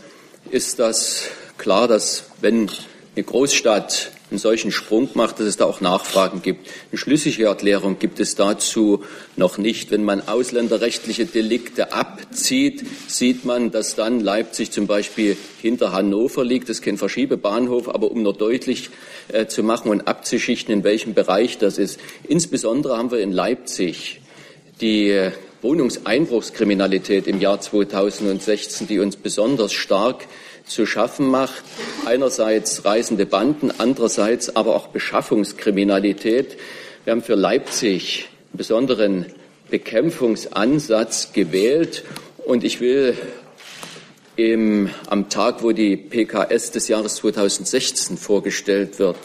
ist das klar, dass wenn eine Großstadt einen solchen Sprung macht, dass es da auch Nachfragen gibt. Eine schlüssige Erklärung gibt es dazu noch nicht. Wenn man ausländerrechtliche Delikte abzieht, sieht man, dass dann Leipzig zum Beispiel hinter Hannover liegt. Das ist kein Verschiebebahnhof, aber um nur deutlich äh, zu machen und abzuschichten, in welchem Bereich das ist. Insbesondere haben wir in Leipzig die äh, Wohnungseinbruchskriminalität im Jahr 2016, die uns besonders stark zu schaffen macht. Einerseits reisende Banden, andererseits aber auch Beschaffungskriminalität. Wir haben für Leipzig einen besonderen Bekämpfungsansatz gewählt und ich will im, am Tag, wo die PKS des Jahres 2016 vorgestellt wird,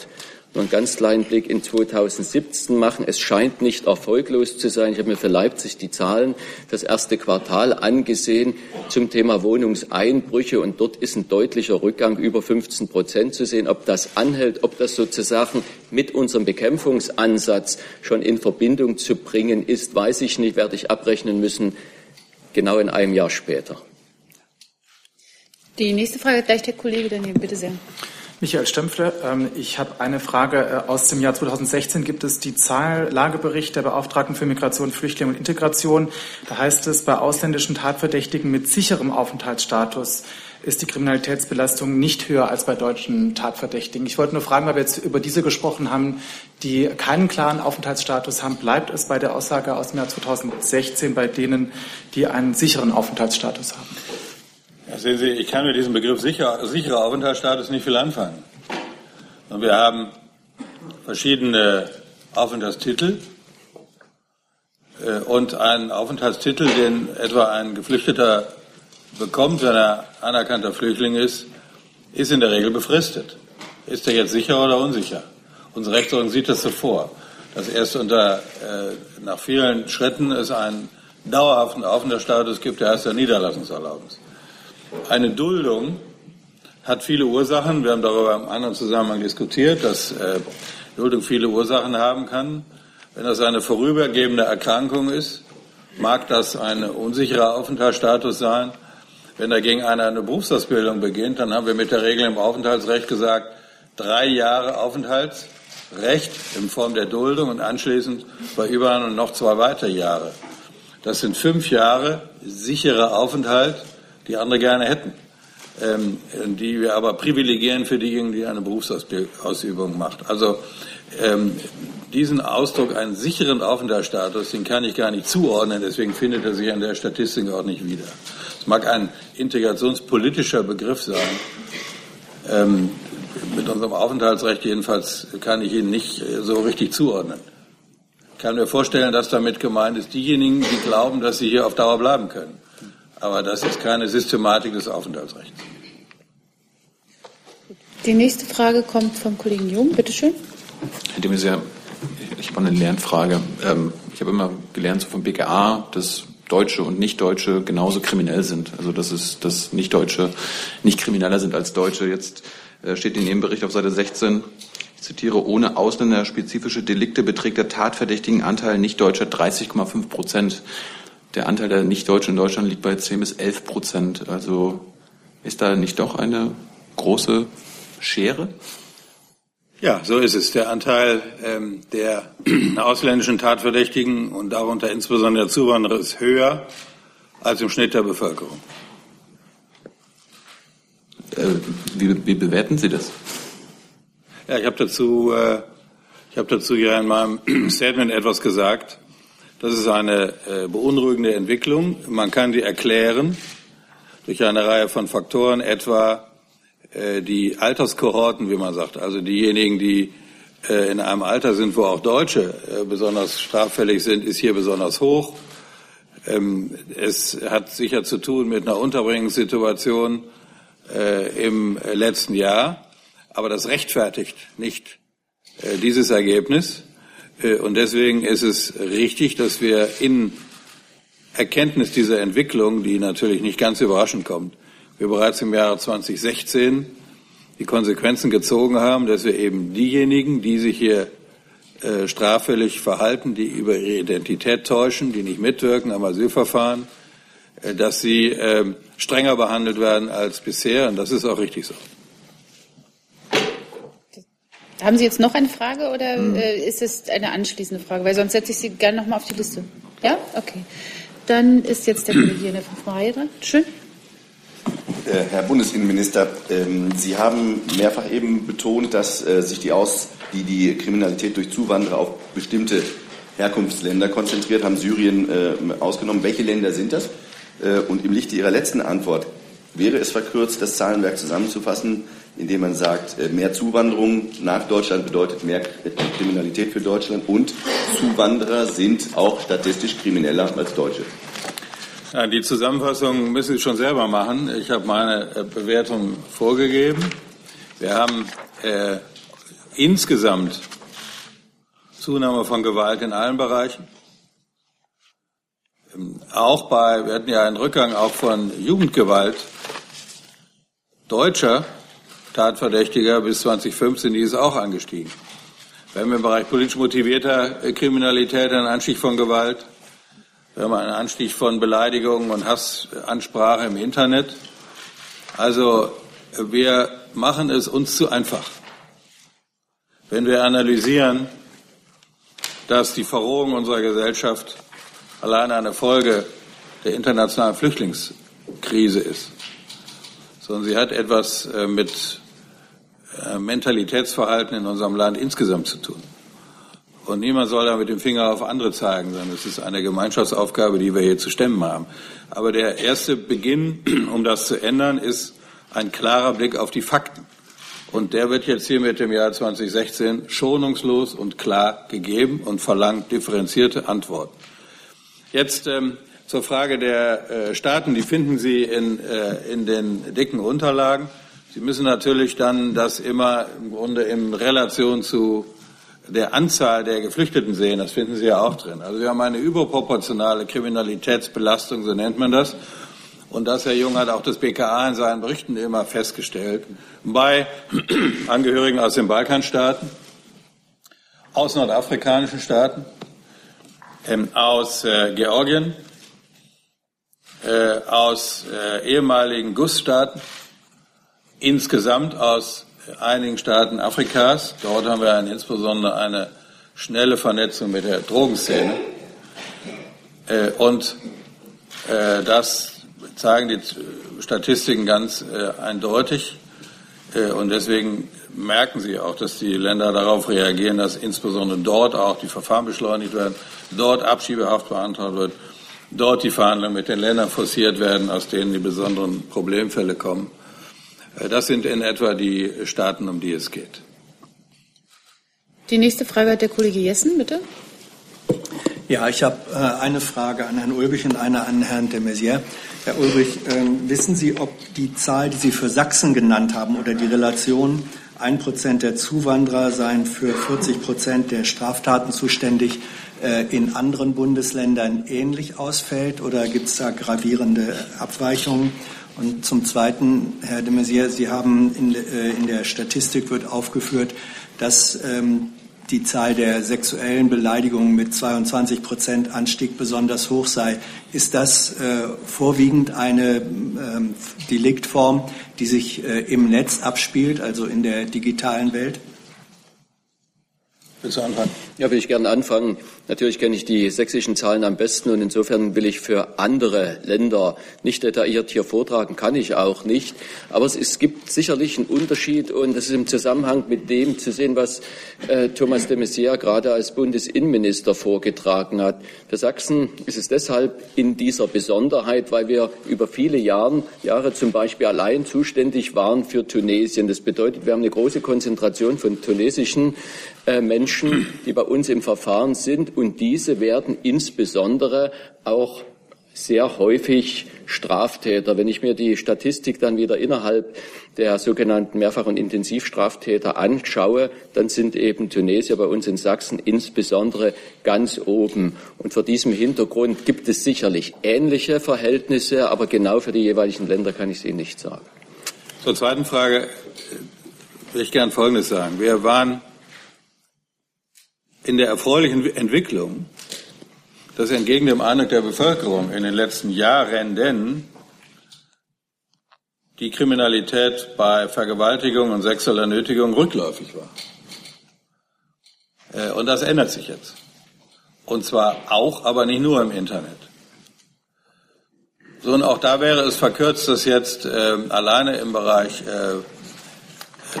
nur einen ganz kleinen Blick in 2017 machen. Es scheint nicht erfolglos zu sein. Ich habe mir für Leipzig die Zahlen das erste Quartal angesehen zum Thema Wohnungseinbrüche und dort ist ein deutlicher Rückgang über 15 Prozent zu sehen. Ob das anhält, ob das sozusagen mit unserem Bekämpfungsansatz schon in Verbindung zu bringen ist, weiß ich nicht, werde ich abrechnen müssen, genau in einem Jahr später. Die nächste Frage gleich der Kollege daneben, bitte sehr. Michael Stempfle, ähm, ich habe eine Frage. Äh, aus dem Jahr 2016 gibt es die Zahl Lagebericht der Beauftragten für Migration, Flüchtlinge und Integration. Da heißt es, bei ausländischen Tatverdächtigen mit sicherem Aufenthaltsstatus ist die Kriminalitätsbelastung nicht höher als bei deutschen Tatverdächtigen. Ich wollte nur fragen, weil wir jetzt über diese gesprochen haben, die keinen klaren Aufenthaltsstatus haben, bleibt es bei der Aussage aus dem Jahr 2016 bei denen, die einen sicheren Aufenthaltsstatus haben? Ja, sehen Sie, ich kann mit diesem Begriff sicher, sicherer Aufenthaltsstatus nicht viel anfangen. Und wir haben verschiedene Aufenthaltstitel äh, und einen Aufenthaltstitel, den etwa ein Geflüchteter bekommt, wenn er anerkannter Flüchtling ist, ist in der Regel befristet. Ist er jetzt sicher oder unsicher? Unsere Rechtsordnung sieht das so vor, dass erst unter, äh, nach vielen Schritten es einen dauerhaften Aufenthaltsstatus gibt, der heißt ja Niederlassungserlaubnis. Eine Duldung hat viele Ursachen. Wir haben darüber im anderen Zusammenhang diskutiert, dass äh, Duldung viele Ursachen haben kann. Wenn das eine vorübergehende Erkrankung ist, mag das ein unsicherer Aufenthaltsstatus sein. Wenn dagegen einer eine Berufsausbildung beginnt, dann haben wir mit der Regel im Aufenthaltsrecht gesagt, drei Jahre Aufenthaltsrecht in Form der Duldung und anschließend bei Überhand noch zwei weitere Jahre. Das sind fünf Jahre sicherer Aufenthalt, die andere gerne hätten, ähm, die wir aber privilegieren für diejenigen, die eine Berufsausübung macht. Also ähm, diesen Ausdruck, einen sicheren Aufenthaltsstatus, den kann ich gar nicht zuordnen, deswegen findet er sich an der Statistik auch nicht wieder. Es mag ein integrationspolitischer Begriff sein. Ähm, mit unserem Aufenthaltsrecht jedenfalls kann ich ihn nicht äh, so richtig zuordnen. Ich kann mir vorstellen, dass damit gemeint ist, diejenigen, die glauben, dass sie hier auf Dauer bleiben können. Aber das ist keine Systematik des Aufenthaltsrechts. Die nächste Frage kommt vom Kollegen Jung. Bitte schön. Herr de Maizière, ich habe eine Lernfrage. Ähm, ich habe immer gelernt so vom BKA, dass Deutsche und Nicht-Deutsche genauso kriminell sind. Also dass es dass Nicht-Deutsche nicht krimineller sind als Deutsche. Jetzt äh, steht in Ihrem Bericht auf Seite 16, ich zitiere, ohne ausländerspezifische Delikte beträgt der tatverdächtigen Anteil Nicht-Deutscher 30,5 Prozent. Der Anteil der Nicht-Deutschen in Deutschland liegt bei 10 bis 11 Prozent. Also ist da nicht doch eine große Schere? Ja, so ist es. Der Anteil ähm, der ausländischen Tatverdächtigen und darunter insbesondere der Zuwanderer ist höher als im Schnitt der Bevölkerung. Äh, wie, wie, bewerten Sie das? Ja, ich habe dazu, äh, ich habe dazu ja in meinem Statement etwas gesagt. Das ist eine äh, beunruhigende Entwicklung. Man kann die erklären durch eine Reihe von Faktoren, etwa äh, die Alterskohorten, wie man sagt, also diejenigen, die äh, in einem Alter sind, wo auch Deutsche besonders straffällig sind, ist hier besonders hoch. Ähm, es hat sicher zu tun mit einer Unterbringungssituation im letzten Jahr, aber das rechtfertigt nicht dieses Ergebnis. Und deswegen ist es richtig, dass wir in Erkenntnis dieser Entwicklung, die natürlich nicht ganz überraschend kommt, wir bereits im Jahre 2016 die Konsequenzen gezogen haben, dass wir eben diejenigen, die sich hier äh, straffällig verhalten, die über ihre Identität täuschen, die nicht mitwirken am Asylverfahren, äh, dass sie äh, strenger behandelt werden als bisher. Und das ist auch richtig so. Haben Sie jetzt noch eine Frage oder hm. äh, ist es eine anschließende Frage? Weil sonst setze ich Sie gerne noch mal auf die Liste. Ja? Okay. Dann ist jetzt der Kollege in der fünften Reihe dran. Schön. Äh, Herr Bundesinnenminister, ähm, Sie haben mehrfach eben betont, dass äh, sich die, Aus, die, die Kriminalität durch Zuwanderer auf bestimmte Herkunftsländer konzentriert, haben Syrien ausgenommen. Welche Länder sind das? Und im Lichte Ihrer letzten Antwort wäre es verkürzt, das Zahlenwerk zusammenzufassen, indem man sagt, mehr Zuwanderung nach Deutschland bedeutet mehr Kriminalität für Deutschland und Zuwanderer sind auch statistisch krimineller als Deutsche. Ja, die Zusammenfassung müssen Sie schon selber machen. Ich habe meine äh, Bewertung vorgegeben. Wir haben äh, insgesamt Zunahme von Gewalt in allen Bereichen. Ähm, auch bei, wir hatten ja einen Rückgang auch von Jugendgewalt deutscher Tatverdächtiger bis 2015, die ist auch angestiegen. Wir haben im Bereich politisch motivierter äh, Kriminalität einen Anstieg von Gewalt. Wir haben einen Anstieg von Beleidigungen und Hassansprache im Internet. Also wir machen es uns zu einfach, wenn wir analysieren, dass die Verrohung unserer Gesellschaft allein eine Folge der internationalen Flüchtlingskrise ist, sondern sie hat etwas äh, mit Mentalitätsverhalten in unserem Land insgesamt zu tun. Und niemand soll da mit dem Finger auf andere zeigen, sondern es ist eine Gemeinschaftsaufgabe, die wir hier zu stemmen haben. Aber der erste Beginn, um das zu ändern, ist ein klarer Blick auf die Fakten. Und der wird jetzt hier mit dem Jahr 2016 schonungslos und klar gegeben und verlangt differenzierte Antworten. Jetzt ähm, zur Frage der äh, Staaten. Die finden Sie in, äh, in den dicken Unterlagen. Sie müssen natürlich dann das immer im Grunde in Relation zu der Anzahl der Geflüchteten sehen. Das finden Sie ja auch drin. Also wir haben eine überproportionale Kriminalitätsbelastung, so nennt man das. Und das, Herr Jung, hat auch das BKA in seinen Berichten immer festgestellt. Bei Angehörigen aus den Balkanstaaten, aus nordafrikanischen Staaten, ähm, aus äh, Georgien, äh, aus äh, ehemaligen GUS-Staaten, insgesamt aus einigen Staaten Afrikas. Dort haben wir insbesondere eine schnelle Vernetzung mit der Drogenszene. Äh, und äh, das zeigen die Statistiken ganz äh, eindeutig. Und deswegen merken Sie auch, dass die Länder darauf reagieren, dass insbesondere dort auch die Verfahren beschleunigt werden, dort Abschiebehaft beantragt wird, dort die Verhandlungen mit den Ländern forciert werden, aus denen die besonderen Problemfälle kommen. Äh, das sind in etwa die Staaten, um die es geht. Die nächste Frage hat der Kollege Jessen, bitte. Ja, ich habe äh, eine Frage an Herrn Ulrich und eine an Herrn de Maizière. Herr Ulrich, äh, wissen Sie, ob die Zahl, die Sie für Sachsen genannt haben oder die Relation, ein Prozent der Zuwanderer seien für 40 Prozent der Straftaten zuständig, äh, in anderen Bundesländern ähnlich ausfällt oder gibt es da gravierende Abweichungen? Und zum Zweiten, Herr de Maizière, Sie haben in, äh, in, der Statistik wird aufgeführt, dass ähm, die Zahl der sexuellen Beleidigungen mit 22 Prozent Anstieg besonders hoch sei. Ist das äh, vorwiegend eine ähm, Deliktform, die sich äh, im Netz abspielt, also in der digitalen Welt? Willst du anfangen? Ja, will ich gerne anfangen. Natürlich kenne ich die sächsischen Zahlen am besten und insofern will ich für andere Länder nicht detailliert hier vortragen, kann ich auch nicht. Aber es, es gibt sicherlich einen Unterschied und das ist im Zusammenhang mit dem zu sehen, was äh, Thomas de Maizière gerade als Bundesinnenminister vorgetragen hat. Für Sachsen ist es deshalb in dieser Besonderheit, weil wir über viele Jahren, Jahre zum Beispiel allein zuständig waren für Tunesien. Das bedeutet, wir haben eine große Konzentration von tunesischen Menschen, die bei uns im Verfahren sind. Und diese werden insbesondere auch sehr häufig Straftäter. Wenn ich mir die Statistik dann wieder innerhalb der sogenannten Mehrfach- und Intensivstraftäter anschaue, dann sind eben Tunesier bei uns in Sachsen insbesondere ganz oben. Und vor diesem Hintergrund gibt es sicherlich ähnliche Verhältnisse, aber genau für die jeweiligen Länder kann ich es Ihnen nicht sagen. Zur zweiten Frage will ich gern Folgendes sagen. Wir waren in der erfreulichen Entwicklung, dass entgegen dem Eindruck der Bevölkerung in den letzten Jahren die Kriminalität bei Vergewaltigung und sexueller Nötigung rückläufig war. Äh, und das ändert sich jetzt. Und zwar auch, aber nicht nur im Internet. So, und auch da wäre es verkürzt, dass jetzt äh, alleine im Bereich äh,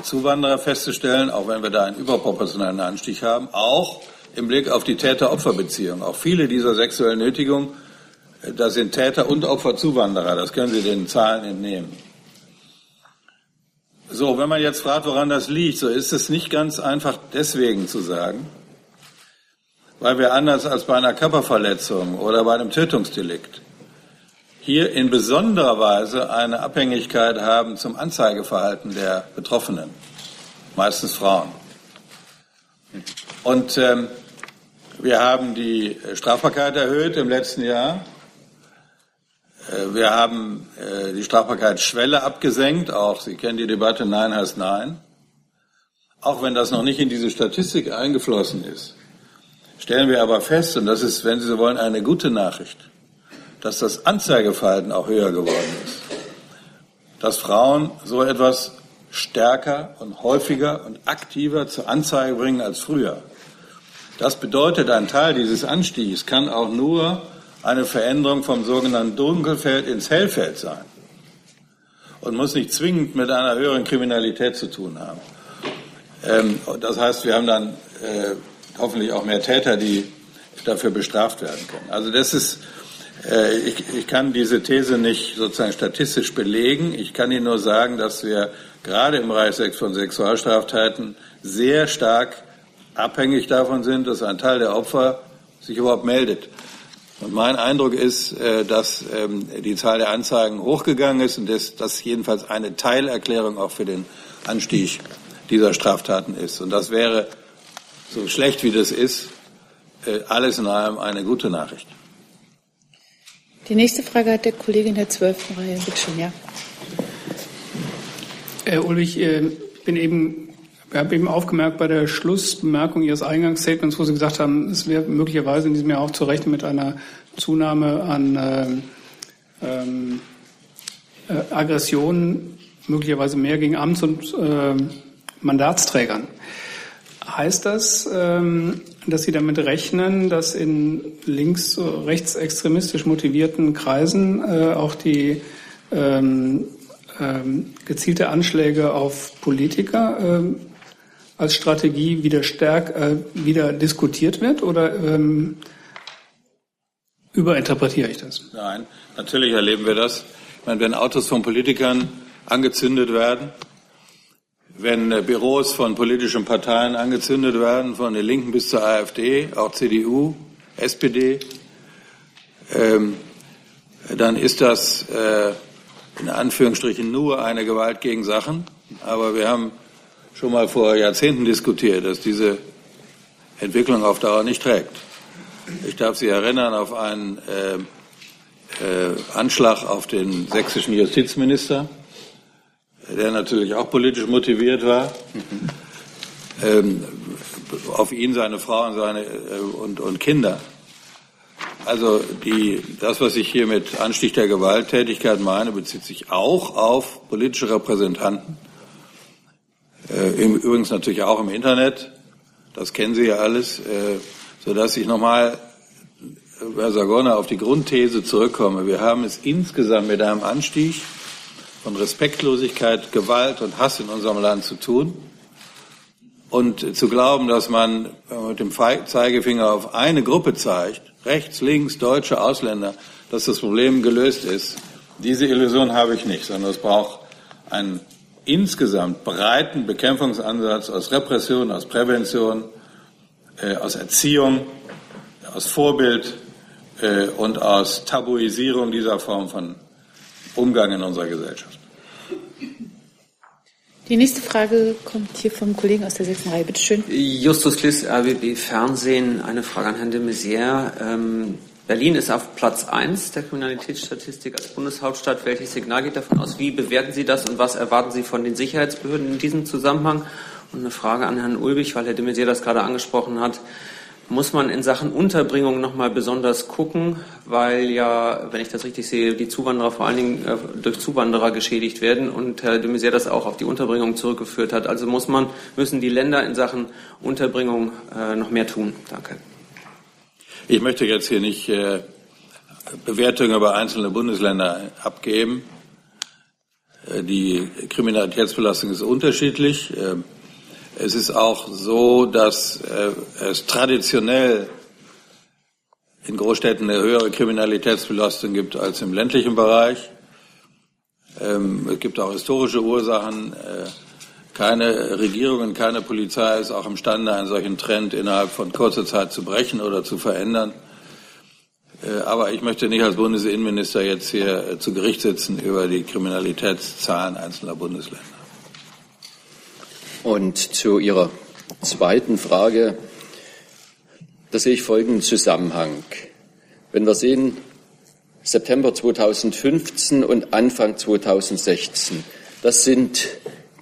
Zuwanderer festzustellen, auch wenn wir da einen überproportionalen Anstieg haben, auch im Blick auf die Täter-Opfer-Beziehung. Auch viele dieser sexuellen Nötigungen, äh, da sind Täter und Opfer Zuwanderer. Das können Sie den Zahlen entnehmen. So, wenn man jetzt fragt, woran das liegt, so ist es nicht ganz einfach deswegen zu sagen, weil wir anders als bei einer Körperverletzung oder bei einem Tötungsdelikt hier in besonderer Weise eine Abhängigkeit haben zum Anzeigeverhalten der Betroffenen, meistens Frauen. Und ähm, wir haben die Strafbarkeit erhöht im letzten Jahr. Äh, wir haben äh, die Strafbarkeitsschwelle abgesenkt. Auch Sie kennen die Debatte Nein heißt Nein. Auch wenn das noch nicht in diese Statistik eingeflossen ist, stellen wir aber fest, und das ist, wenn Sie so wollen, eine gute Nachricht, dass das Anzeigeverhalten auch höher geworden ist. Dass Frauen so etwas stärker und häufiger und aktiver zur Anzeige bringen als früher. Das bedeutet, ein Teil dieses Anstiegs kann auch nur eine Veränderung vom sogenannten Dunkelfeld ins Hellfeld sein und muss nicht zwingend mit einer höheren Kriminalität zu tun haben. Ähm, das heißt, wir haben dann äh, hoffentlich auch mehr Täter, die dafür bestraft werden können. Also das ist, ich, ich kann diese These nicht sozusagen statistisch belegen. Ich kann Ihnen nur sagen, dass wir gerade im Bereich von Sexualstraftaten sehr stark abhängig davon sind, dass ein Teil der Opfer sich überhaupt meldet. Und mein Eindruck ist, äh, dass ähm, die Zahl der Anzeigen hochgegangen ist und dass das jedenfalls eine Teilerklärung auch für den Anstieg dieser Straftaten ist. Und das wäre, so schlecht wie das ist, äh, alles in allem eine gute Nachricht. Die nächste Frage hat der Kollege in der zwölften Reihe. Bitte schön, ja. Herr Ulrich, äh, ich bin eben ich habe eben aufgemerkt bei der Schlussbemerkung Ihres Eingangsstatements, wo Sie gesagt haben, es wäre möglicherweise in diesem Jahr auch zu rechnen mit einer Zunahme an äh, ähm, äh, Aggressionen, möglicherweise mehr gegen Amts- und äh, Mandatsträgern. Heißt das, ähm, dass Sie damit rechnen, dass in links-, rechtsextremistisch motivierten Kreisen äh, auch die ähm, ähm, gezielte Anschläge auf Politiker ähm, als Strategie wieder stärk äh, wieder diskutiert wird oder ähm, überinterpretiere ich das? Nein, natürlich erleben wir das. Ich meine, wenn Autos von Politikern angezündet werden, wenn äh, Büros von politischen Parteien angezündet werden, von der Linken bis zur AfD, auch CDU, SPD, ähm, dann ist das äh, in Anführungsstrichen nur eine Gewalt gegen Sachen. Aber wir haben schon mal vor Jahrzehnten diskutiert, dass diese Entwicklung auf Dauer nicht trägt. Ich darf Sie erinnern auf einen äh, äh, Anschlag auf den sächsischen Justizminister, der natürlich auch politisch motiviert war. Ähm, auf ihn, seine Frau und, seine, äh, und, und Kinder. Also die, das, was ich hier mit Anstieg der Gewalttätigkeit meine, bezieht sich auch auf politische Repräsentanten äh, übrigens natürlich auch im Internet. Das kennen Sie ja alles, äh, sodass ich nochmal, äh, Herr Sagona, auf die Grundthese zurückkomme. Wir haben es insgesamt mit einem Anstieg von Respektlosigkeit, Gewalt und Hass in unserem Land zu tun. Und zu glauben, dass man mit dem Zeigefinger auf eine Gruppe zeigt, rechts, links, Deutsche, Ausländer, dass das Problem gelöst ist, diese Illusion habe ich nicht, sondern es braucht einen insgesamt breiten Bekämpfungsansatz aus Repression, aus Prävention, äh, aus Erziehung, aus Vorbild äh, und aus Tabuisierung dieser Form von Umgang in unserer Gesellschaft. Die nächste Frage kommt hier vom Kollegen aus der sechsten Reihe. Bitte schön. Justus Kliss, RBB Fernsehen. Eine Frage an Herrn de Maizière. Ähm, Berlin ist auf Platz 1 der Kriminalitätsstatistik als Bundeshauptstadt. Welches Signal geht davon aus? Wie bewerten Sie das und was erwarten Sie von den Sicherheitsbehörden in diesem Zusammenhang? Und eine Frage an Herrn Ulbich, weil Herr de Maizière das gerade angesprochen hat. Muss man in Sachen Unterbringung nochmal besonders gucken, weil ja, wenn ich das richtig sehe, die Zuwanderer vor allen Dingen äh, durch Zuwanderer geschädigt werden und Herr de Maizière das auch auf die Unterbringung zurückgeführt hat. Also muss man, müssen die Länder in Sachen Unterbringung äh, noch mehr tun. Danke. Ich möchte jetzt hier nicht äh, Bewertungen über einzelne Bundesländer abgeben. Äh, die Kriminalitätsbelastung ist unterschiedlich. Es ist auch so, dass äh, es traditionell in Großstädten eine höhere Kriminalitätsbelastung gibt als im ländlichen Bereich. Ähm, es gibt auch historische Ursachen. Äh, keine Regierung und keine Polizei ist auch imstande, einen solchen Trend innerhalb von kurzer Zeit zu brechen oder zu verändern. Äh, aber ich möchte nicht als Bundesinnenminister jetzt hier äh, zu Gericht sitzen über die Kriminalitätszahlen einzelner Bundesländer. Und zu Ihrer zweiten Frage, da sehe ich folgenden Zusammenhang. Wenn wir sehen, September 2015 und Anfang 2016, das sind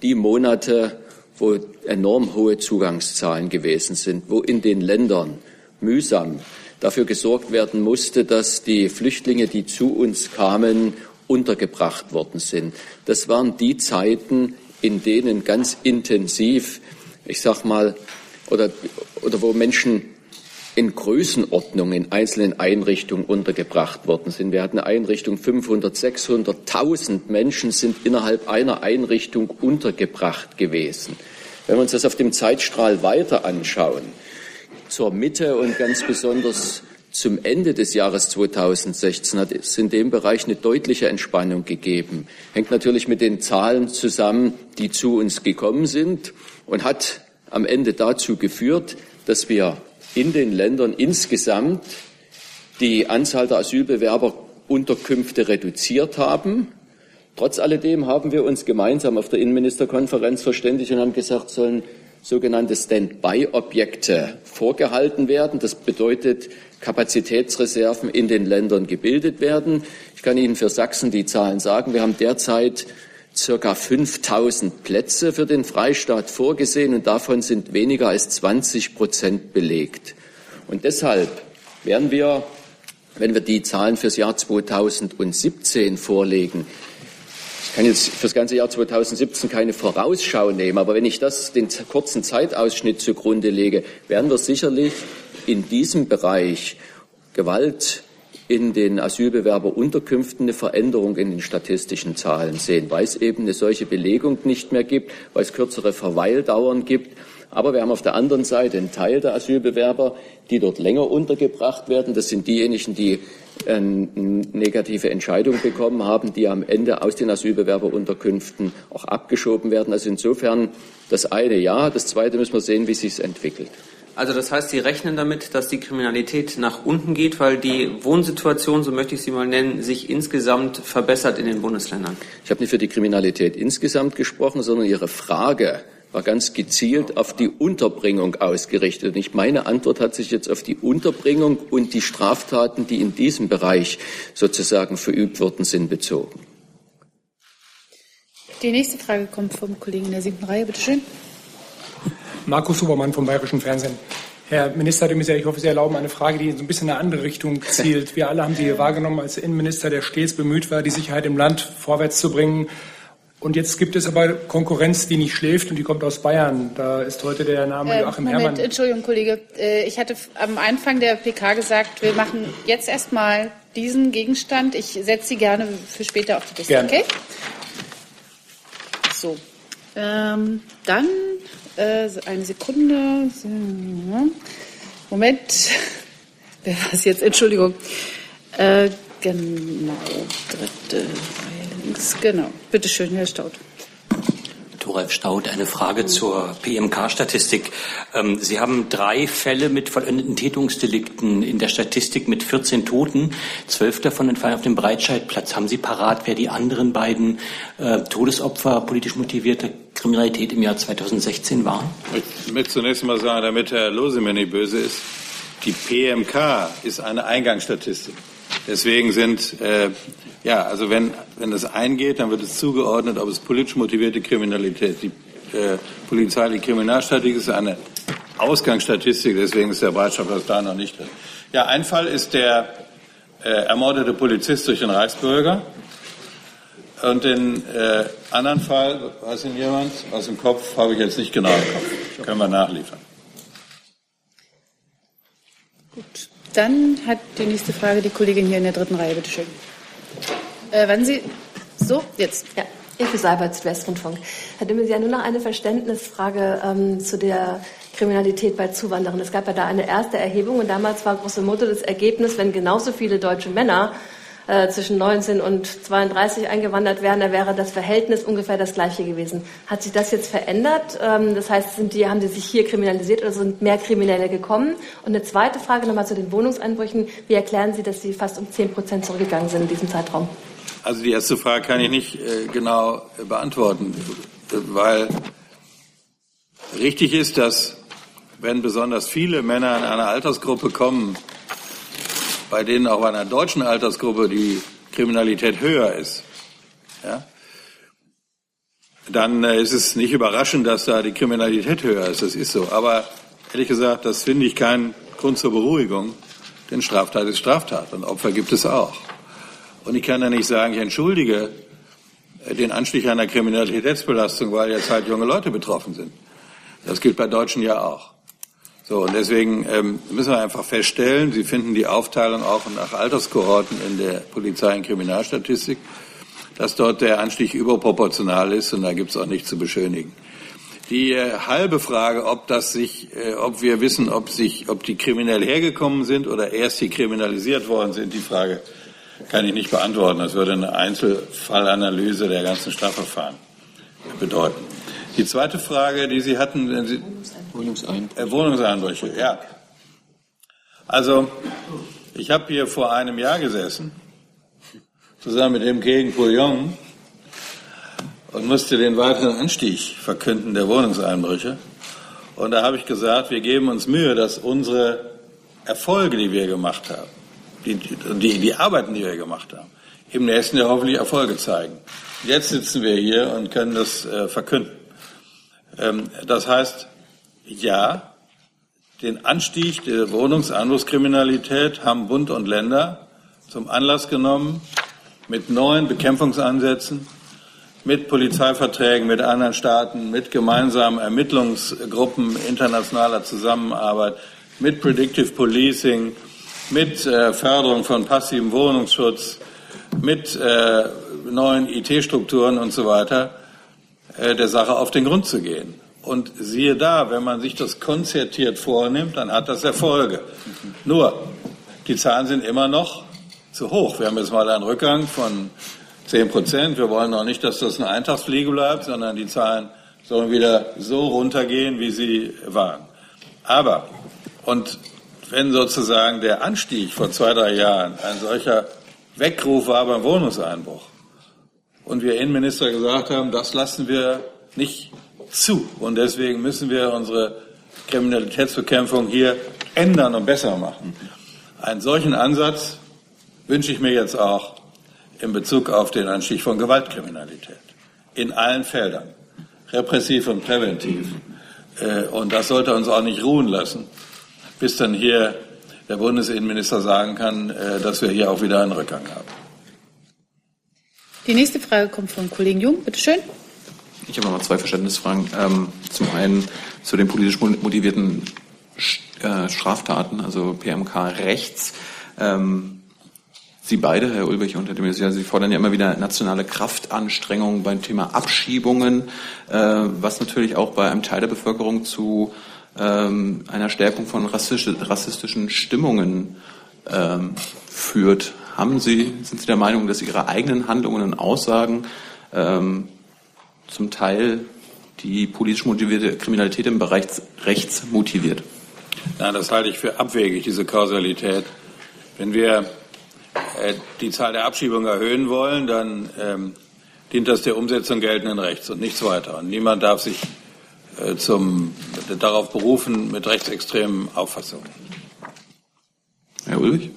die Monate, wo enorm hohe Zugangszahlen gewesen sind, wo in den Ländern mühsam dafür gesorgt werden musste, dass die Flüchtlinge, die zu uns kamen, untergebracht worden sind. Das waren die Zeiten, in denen ganz intensiv, ich sag mal, oder, oder wo Menschen in Größenordnung in einzelnen Einrichtungen untergebracht worden sind. Wir hatten eine Einrichtung 500, 600, 1000 Menschen sind innerhalb einer Einrichtung untergebracht gewesen. Wenn wir uns das auf dem Zeitstrahl weiter anschauen, zur Mitte und ganz besonders zum Ende des Jahres 2016 hat es in dem Bereich eine deutliche Entspannung gegeben. Hängt natürlich mit den Zahlen zusammen, die zu uns gekommen sind und hat am Ende dazu geführt, dass wir in den Ländern insgesamt die Anzahl der Asylbewerberunterkünfte reduziert haben. Trotz alledem haben wir uns gemeinsam auf der Innenministerkonferenz verständigt und haben gesagt, sollen sogenannte Stand-by-Objekte vorgehalten werden. Das bedeutet, Kapazitätsreserven in den Ländern gebildet werden. Ich kann Ihnen für Sachsen die Zahlen sagen. Wir haben derzeit circa 5000 Plätze für den Freistaat vorgesehen und davon sind weniger als 20 Prozent belegt. Und deshalb werden wir, wenn wir die Zahlen fürs Jahr 2017 vorlegen, ich kann jetzt für das ganze Jahr 2017 keine Vorausschau nehmen, aber wenn ich das den kurzen Zeitausschnitt zugrunde lege, werden wir sicherlich in diesem Bereich Gewalt in den Asylbewerberunterkünften eine Veränderung in den statistischen Zahlen sehen, weil es eben eine solche Belegung nicht mehr gibt, weil es kürzere Verweildauern gibt. Aber wir haben auf der anderen Seite einen Teil der Asylbewerber, die dort länger untergebracht werden. Das sind diejenigen, die eine negative Entscheidung bekommen haben, die am Ende aus den Asylbewerberunterkünften auch abgeschoben werden. Also insofern das eine ja, das zweite müssen wir sehen, wie sich es entwickelt. Also das heißt, Sie rechnen damit, dass die Kriminalität nach unten geht, weil die Wohnsituation, so möchte ich sie mal nennen, sich insgesamt verbessert in den Bundesländern. Ich habe nicht für die Kriminalität insgesamt gesprochen, sondern Ihre Frage war ganz gezielt auf die Unterbringung ausgerichtet. Und meine Antwort hat sich jetzt auf die Unterbringung und die Straftaten, die in diesem Bereich sozusagen verübt worden sind, bezogen. Die nächste Frage kommt vom Kollegen in der siebten Reihe. Bitte schön. Markus Supermann vom Bayerischen Fernsehen. Herr Minister de Maizière, ich hoffe, Sie erlauben eine Frage, die in so ein bisschen in eine andere Richtung zielt. Wir alle haben Sie wahrgenommen als Innenminister, der stets bemüht war, die Sicherheit im Land vorwärts zu bringen. Und jetzt gibt es aber Konkurrenz, die nicht schläft und die kommt aus Bayern. Da ist heute der Name äh, Joachim Moment, Herrmann. Entschuldigung, Kollege. Äh, ich hatte am Anfang der PK gesagt, wir machen jetzt erstmal diesen Gegenstand. Ich setze Sie gerne für später auf die Liste. Gerne. Okay? So. Ähm, dann äh, eine Sekunde. Moment. Wer war es jetzt? Entschuldigung. Äh, genau. Dritte links. Genau. Bitte schön, Herr Staud. Thoralf Staud, eine Frage zur PMK-Statistik. Ähm, Sie haben drei Fälle mit vollendeten Tätungsdelikten in der Statistik mit 14 Toten. Zwölf davon entfallen auf dem Breitscheidplatz. Haben Sie parat, wer die anderen beiden äh, Todesopfer politisch motivierte Kriminalität im Jahr 2016 waren? Ich möchte zunächst mal sagen, damit Herr Losemann nicht böse ist, die PMK ist eine Eingangsstatistik. Deswegen sind äh, ja, also wenn, wenn das eingeht, dann wird es zugeordnet, ob es politisch motivierte Kriminalität. Die äh, polizeiliche Kriminalstatistik ist eine Ausgangsstatistik, deswegen ist der Bereitschaftsdienst da noch nicht drin. Ja, ein Fall ist der äh, ermordete Polizist durch den Reichsbürger. Und den äh, anderen Fall, weiß ihn jemand, aus dem Kopf, habe ich jetzt nicht genau im Kopf. Können wir nachliefern. Gut, dann hat die nächste Frage die Kollegin hier in der dritten Reihe. Bitte schön. Äh, wenn Sie. So, jetzt. Ja. Hilfe Seibert, Südwestrundfunk. Herr Dimmel, Sie haben nur noch eine Verständnisfrage ähm, zu der Kriminalität bei Zuwanderern. Es gab ja da eine erste Erhebung und damals war große Motto das Ergebnis, wenn genauso viele deutsche Männer äh, zwischen 19 und 32 eingewandert wären, da wäre das Verhältnis ungefähr das gleiche gewesen. Hat sich das jetzt verändert? Ähm, das heißt, sind die, haben die sich hier kriminalisiert oder sind mehr Kriminelle gekommen? Und eine zweite Frage nochmal zu den Wohnungseinbrüchen. Wie erklären Sie, dass sie fast um 10 Prozent zurückgegangen sind in diesem Zeitraum? Also die erste Frage kann ich nicht äh, genau beantworten, weil richtig ist, dass wenn besonders viele Männer in einer Altersgruppe kommen, bei denen auch bei einer deutschen Altersgruppe die Kriminalität höher ist, ja, dann äh, ist es nicht überraschend, dass da die Kriminalität höher ist. Das ist so. Aber ehrlich gesagt, das finde ich keinen Grund zur Beruhigung, denn Straftat ist Straftat und Opfer gibt es auch. Und ich kann ja nicht sagen, ich entschuldige den Anstieg einer Kriminalitätsbelastung, weil jetzt halt junge Leute betroffen sind. Das gilt bei Deutschen ja auch. So, und deswegen ähm, müssen wir einfach feststellen, Sie finden die Aufteilung auch nach Alterskohorten in der Polizei- und Kriminalstatistik, dass dort der Anstieg überproportional ist und da gibt es auch nichts zu beschönigen. Die äh, halbe Frage, ob das sich, äh, ob wir wissen, ob sich, ob die kriminell hergekommen sind oder erst die kriminalisiert worden sind, die Frage kann ich nicht beantworten. Das würde eine Einzelfallanalyse der ganzen Strafverfahren bedeuten. Die zweite Frage, die Sie hatten, wenn Sie Wohnungseinbrüche. Äh, Wohnungseinbrüche, ja. Also ich habe hier vor einem Jahr gesessen, zusammen mit dem Gegen Pouillon und musste den weiteren Anstieg verkünden der Wohnungseinbrüche. Und da habe ich gesagt, wir geben uns Mühe, dass unsere Erfolge, die wir gemacht haben, die, die, die Arbeiten, die wir gemacht haben, im nächsten Jahr hoffentlich Erfolge zeigen. Jetzt sitzen wir hier und können das äh, verkünden. Ähm, das heißt, ja, den Anstieg der Wohnungseinbruchskriminalität haben Bund und Länder zum Anlass genommen, mit neuen Bekämpfungsansätzen, mit Polizeiverträgen mit anderen Staaten, mit gemeinsamen Ermittlungsgruppen internationaler Zusammenarbeit, mit Predictive Policing, mit äh, Förderung von passivem Wohnungsschutz, mit äh, neuen IT-Strukturen und so weiter der Sache auf den Grund zu gehen. Und siehe da, wenn man sich das konzertiert vornimmt, dann hat das Erfolge. Nur, die Zahlen sind immer noch zu hoch. Wir haben jetzt mal einen Rückgang von 10 Prozent. Wir wollen auch nicht, dass das eine Eintagsfliege bleibt, sondern die Zahlen sollen wieder so runtergehen, wie sie waren. Aber, und wenn sozusagen der Anstieg vor zwei, drei Jahren ein solcher Weckruf war beim Wohnungseinbruch und wir Innenminister gesagt haben, das lassen wir nicht zu und deswegen müssen wir unsere Kriminalitätsbekämpfung hier ändern und besser machen. Einen solchen Ansatz wünsche ich mir jetzt auch in Bezug auf den Anstieg von Gewaltkriminalität in allen Feldern, repressiv und präventiv. Äh, und das sollte uns auch nicht ruhen lassen, bis dann hier der Bundesinnenminister sagen kann, äh, dass wir hier auch wieder einen Rückgang haben. Die nächste Frage kommt vom Kollegen Jung. Bitte schön. Ich habe noch mal zwei Verständnisfragen. Ähm, zum einen zu den politisch motivierten äh, Straftaten, also PMK rechts. Ähm, Sie beide, Herr Ulrich und Herr de Maizière, Sie fordern ja immer wieder nationale Kraftanstrengungen beim Thema Abschiebungen, äh, was natürlich auch bei einem Teil der Bevölkerung zu ähm, einer Stärkung von rassistischen Stimmungen führt. Haben Sie, sind Sie der Meinung, dass Ihre eigenen Handlungen und Aussagen ähm, zum Teil die politisch motivierte Kriminalität im Bereich rechts motiviert? Nein, das halte ich für abwegig, diese Kausalität. Wenn wir äh, die Zahl der Abschiebungen erhöhen wollen, dann ähm, dient das der Umsetzung geltenden Rechts und nichts weiter. Und niemand darf sich äh, zum, darauf berufen mit rechtsextremen Auffassungen. Herr Ulrich?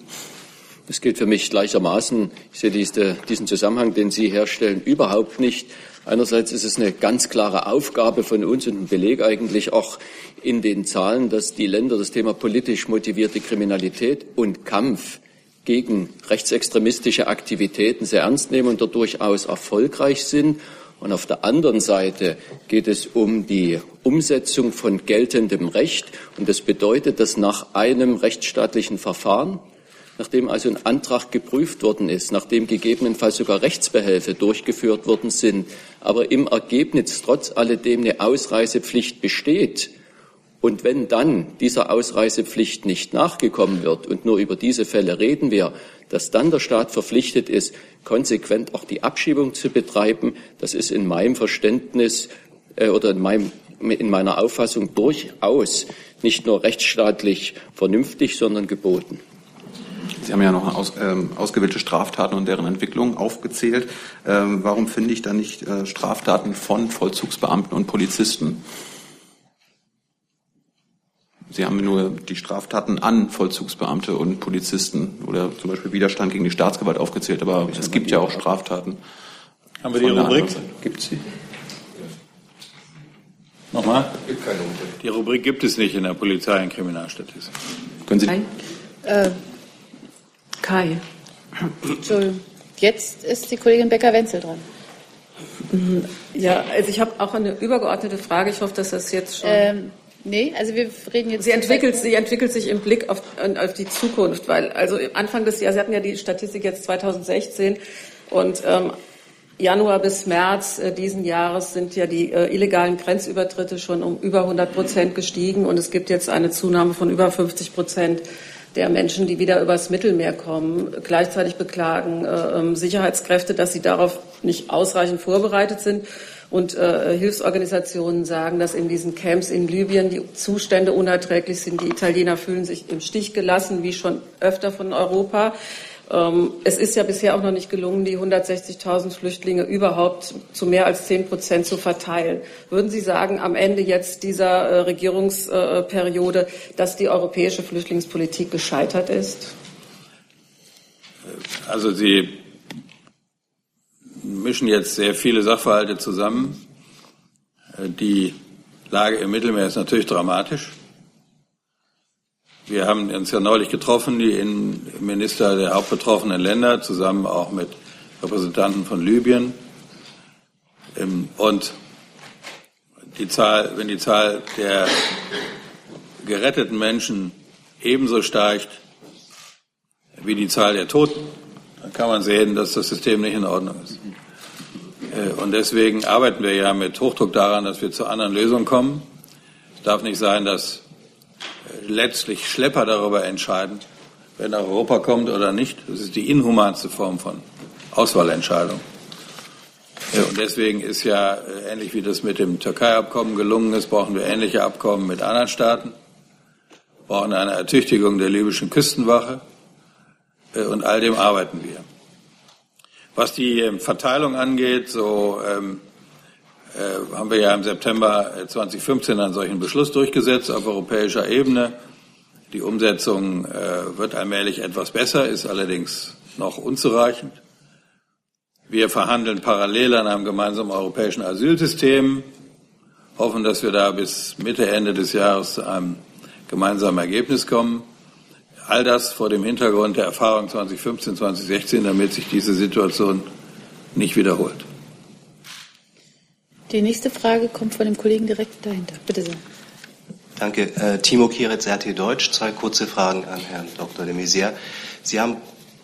Das gilt für mich gleichermaßen. Ich sehe diese, diesen Zusammenhang, den Sie herstellen, überhaupt nicht. Einerseits ist es eine ganz klare Aufgabe von uns und ein Beleg eigentlich auch in den Zahlen, dass die Länder das Thema politisch motivierte Kriminalität und Kampf gegen rechtsextremistische Aktivitäten sehr ernst nehmen und dort durchaus erfolgreich sind. Und auf der anderen Seite geht es um die Umsetzung von geltendem Recht. Und das bedeutet, dass nach einem rechtsstaatlichen Verfahren nachdem also ein Antrag geprüft worden ist, nachdem gegebenenfalls sogar Rechtsbehelfe durchgeführt worden sind, aber im Ergebnis trotz alledem eine Ausreisepflicht besteht, und wenn dann dieser Ausreisepflicht nicht nachgekommen wird, und nur über diese Fälle reden wir, dass dann der Staat verpflichtet ist, konsequent auch die Abschiebung zu betreiben, das ist in meinem Verständnis äh, oder in, meinem, in meiner Auffassung durchaus nicht nur rechtsstaatlich vernünftig, sondern geboten. Sie haben ja noch aus, ähm, ausgewählte Straftaten und deren Entwicklung aufgezählt. Ähm, warum finde ich da nicht äh, Straftaten von Vollzugsbeamten und Polizisten? Sie haben nur die Straftaten an Vollzugsbeamte und Polizisten oder zum Beispiel Widerstand gegen die Staatsgewalt aufgezählt, aber es gibt ja auch Straftaten. Haben wir die Rubrik? Gibt sie? Nochmal? Die Rubrik gibt es nicht in der Polizei- und Kriminalstatistik. Können Sie? Nein. Äh, Kai. Entschuldigung. Jetzt ist die Kollegin Becker-Wenzel dran. Mhm. Ja, also ich habe auch eine übergeordnete Frage. Ich hoffe, dass das jetzt schon. Ähm, nee, also wir reden jetzt. Sie entwickelt, sie entwickelt sich im Blick auf, auf die Zukunft, weil also Anfang des Jahres, Sie hatten ja die Statistik jetzt 2016 und ähm, Januar bis März äh, diesen Jahres sind ja die äh, illegalen Grenzübertritte schon um über 100 Prozent gestiegen und es gibt jetzt eine Zunahme von über 50 Prozent der Menschen, die wieder übers Mittelmeer kommen. Gleichzeitig beklagen äh, ähm, Sicherheitskräfte, dass sie darauf nicht ausreichend vorbereitet sind. Und äh, Hilfsorganisationen sagen, dass in diesen Camps in Libyen die Zustände unerträglich sind. Die Italiener fühlen sich im Stich gelassen, wie schon öfter von Europa. Ähm, es ist ja bisher auch noch nicht gelungen, die 160.000 Flüchtlinge überhaupt zu mehr als 10 Prozent zu verteilen. Würden Sie sagen, am Ende jetzt dieser äh, Regierungsperiode, dass die europäische Flüchtlingspolitik gescheitert ist? Also Sie mischen jetzt sehr viele Sachverhalte zusammen. Äh, die Lage im Mittelmeer ist natürlich dramatisch. Wir haben uns ja neulich getroffen, die Innenminister der hauptbetroffenen Länder, zusammen auch mit Repräsentanten von Libyen. Ähm, und die Zahl, wenn die Zahl der geretteten Menschen ebenso steigt wie die Zahl der Toten, dann kann man sehen, dass das System nicht in Ordnung ist. Äh, und deswegen arbeiten wir ja mit Hochdruck daran, dass wir zu anderen Lösungen kommen. Es darf nicht sein, dass letztlich Schlepper darüber entscheiden, wer nach Europa kommt oder nicht. Das ist die inhumanste Form von Auswahlentscheidung. Und deswegen ist ja äh, ähnlich wie das mit dem Türkei-Abkommen gelungen ist, brauchen wir ähnliche Abkommen mit anderen Staaten, brauchen eine Ertüchtigung der libyschen Küstenwache äh, und all dem arbeiten wir. Was die ähm, Verteilung angeht, so ähm, äh, haben wir ja im September 2015 einen solchen Beschluss durchgesetzt auf europäischer Ebene. Die Umsetzung äh, wird allmählich etwas besser, ist allerdings noch unzureichend. Wir verhandeln parallel an einem gemeinsamen europäischen Asylsystem, hoffen, dass wir da bis Mitte, Ende des Jahres zu einem gemeinsamen Ergebnis kommen. All das vor dem Hintergrund der Erfahrung 2015, 2016, damit sich diese Situation nicht wiederholt. Die nächste Frage kommt von dem Kollegen direkt dahinter. Bitte sehr. Danke. Äh, Timo Kieritz, RT Deutsch. Zwei kurze Fragen an Herrn Dr. de Maizière. Sie haben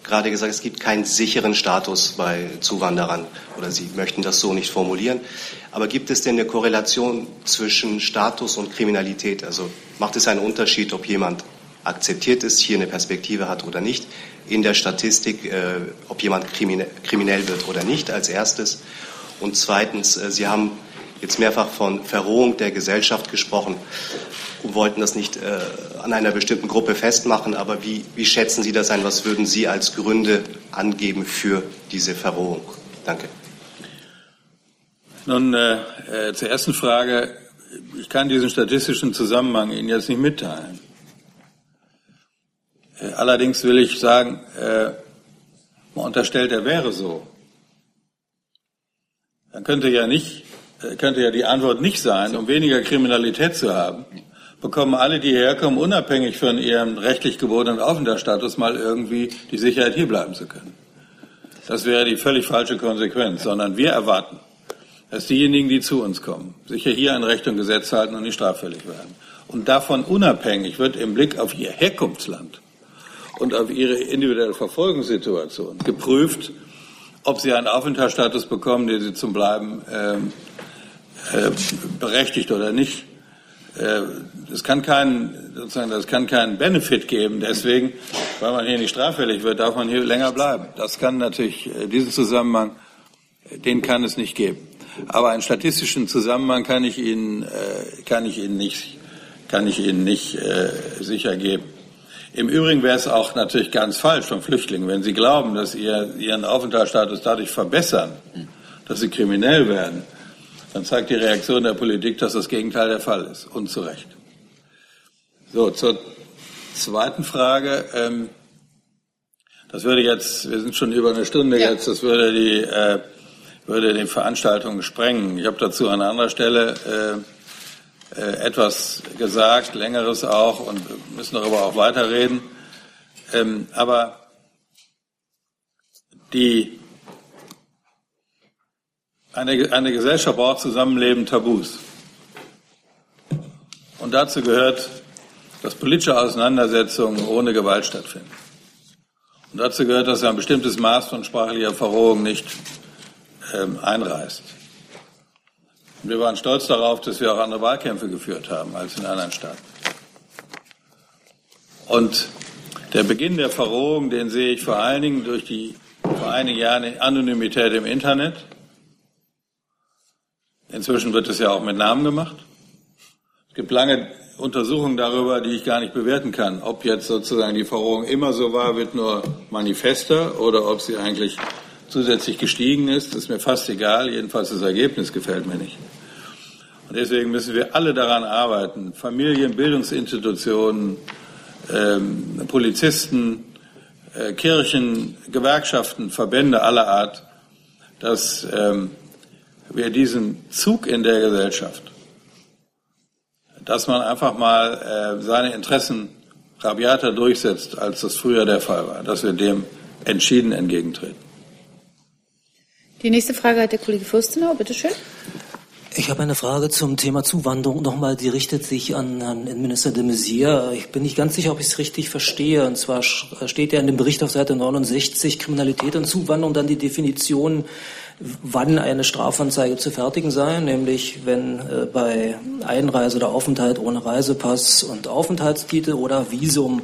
gerade gesagt, es gibt keinen sicheren Status bei Zuwanderern oder Sie möchten das so nicht formulieren. Aber gibt es denn eine Korrelation zwischen Status und Kriminalität? Also macht es einen Unterschied, ob jemand akzeptiert ist, hier eine Perspektive hat oder nicht, in der Statistik, äh, ob jemand kriminell wird oder nicht als erstes? Und zweitens, äh, Sie haben jetzt mehrfach von Verrohung der Gesellschaft gesprochen und wollten das nicht äh, an einer bestimmten Gruppe festmachen. Aber wie, wie schätzen Sie das ein? Was würden Sie als Gründe angeben für diese Verrohung? Danke. Nun, äh, äh, zur ersten Frage. Ich kann diesen statistischen Zusammenhang Ihnen jetzt nicht mitteilen. Allerdings will ich sagen, äh, man unterstellt, er wäre so dann könnte ja nicht, äh, könnte ja die Antwort nicht sein, um weniger Kriminalität zu haben, bekommen alle, die hierher kommen, unabhängig von ihrem rechtlich gebotenen Aufenthaltsstatus mal irgendwie die Sicherheit, hier bleiben zu können. Das wäre die völlig falsche Konsequenz, sondern wir erwarten, dass diejenigen, die zu uns kommen, sich hier an Recht und Gesetz halten und nicht straffällig werden. Und davon unabhängig wird im Blick auf ihr Herkunftsland und auf ihre individuelle Verfolgungssituation geprüft, ob sie einen Aufenthaltsstatus bekommen, der sie zum Bleiben ähm, äh, berechtigt oder nicht. Äh, das kann keinen, sozusagen, das kann keinen Benefit geben. Deswegen, weil man hier nicht straffällig wird, darf man hier länger bleiben. Das kann natürlich, äh, diesen Zusammenhang, äh, den kann es nicht geben. Aber einen statistischen Zusammenhang kann ich Ihnen, äh, kann ich Ihnen nicht, kann ich Ihnen nicht äh, sicher geben. Im Übrigen wäre es auch natürlich ganz falsch von Flüchtlingen, wenn sie glauben, dass sie ihren Aufenthaltsstatus dadurch verbessern, dass sie kriminell werden, dann zeigt die Reaktion der Politik, dass das Gegenteil der Fall ist. Und zu Recht. So, zur zweiten Frage. Ähm, das würde jetzt, wir sind schon über eine Stunde ja. jetzt, das würde die, äh, würde die Veranstaltung sprengen. Ich habe dazu an anderer Stelle äh, etwas gesagt, längeres auch und müssen darüber auch weiterreden. Ähm, aber die Eine, eine Gesellschaft braucht Zusammenleben Tabus. Und dazu gehört, dass politische Auseinandersetzungen ohne Gewalt stattfinden. Und dazu gehört, dass ein bestimmtes Maß von sprachlicher Verrohung nicht ähm, einreißt. Wir waren stolz darauf, dass wir auch andere Wahlkämpfe geführt haben als in anderen Staaten. Und der Beginn der Verrohung, den sehe ich vor allen Dingen durch die vor einigen Jahren Anonymität im Internet. Inzwischen wird es ja auch mit Namen gemacht. Es gibt lange Untersuchungen darüber, die ich gar nicht bewerten kann, ob jetzt sozusagen die Verrohung immer so war, wird nur manifester oder ob sie eigentlich zusätzlich gestiegen ist. Ist mir fast egal. Jedenfalls das Ergebnis gefällt mir nicht. Und deswegen müssen wir alle daran arbeiten, Familien, Bildungsinstitutionen, ähm, Polizisten, äh, Kirchen, Gewerkschaften, Verbände aller Art, dass ähm, wir diesen Zug in der Gesellschaft, dass man einfach mal äh, seine Interessen rabiater durchsetzt, als das früher der Fall war, dass wir dem entschieden entgegentreten. Die nächste Frage hat der Kollege Fürstenau, bitteschön. Ich habe eine Frage zum Thema Zuwanderung nochmal, die richtet sich an Herrn Innenminister de Maizière. Ich bin nicht ganz sicher, ob ich es richtig verstehe. Und zwar steht ja in dem Bericht auf Seite 69 Kriminalität und Zuwanderung dann die Definition, wann eine Strafanzeige zu fertigen sei, nämlich wenn äh, bei Einreise oder Aufenthalt ohne Reisepass und Aufenthaltstitel oder Visum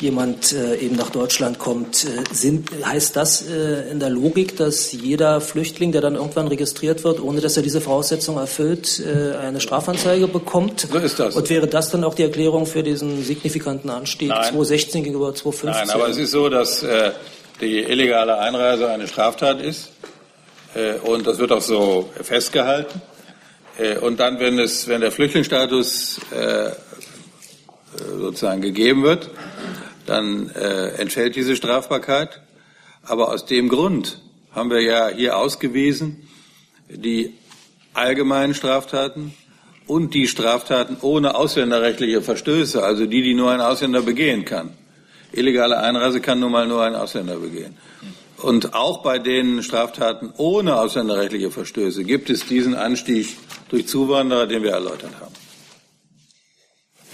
jemand äh, eben nach Deutschland kommt. Äh, sind, heißt das äh, in der Logik, dass jeder Flüchtling, der dann irgendwann registriert wird, ohne dass er diese Voraussetzung erfüllt, äh, eine Strafanzeige bekommt? So ist das. Und wäre das dann auch die Erklärung für diesen signifikanten Anstieg Nein. 2016 gegenüber 2015? Nein, aber es ist so, dass äh, die illegale Einreise eine Straftat ist. Äh, und das wird auch so festgehalten. Und dann, wenn, es, wenn der Flüchtlingsstatus sozusagen gegeben wird, dann äh, entfällt diese Strafbarkeit. Aber aus dem Grund haben wir ja hier ausgewiesen die allgemeinen Straftaten und die Straftaten ohne ausländerrechtliche Verstöße, also die, die nur ein Ausländer begehen kann. Illegale Einreise kann nun mal nur ein Ausländer begehen. Und auch bei den Straftaten ohne ausländerrechtliche Verstöße gibt es diesen Anstieg durch Zuwanderer, den wir erläutert haben.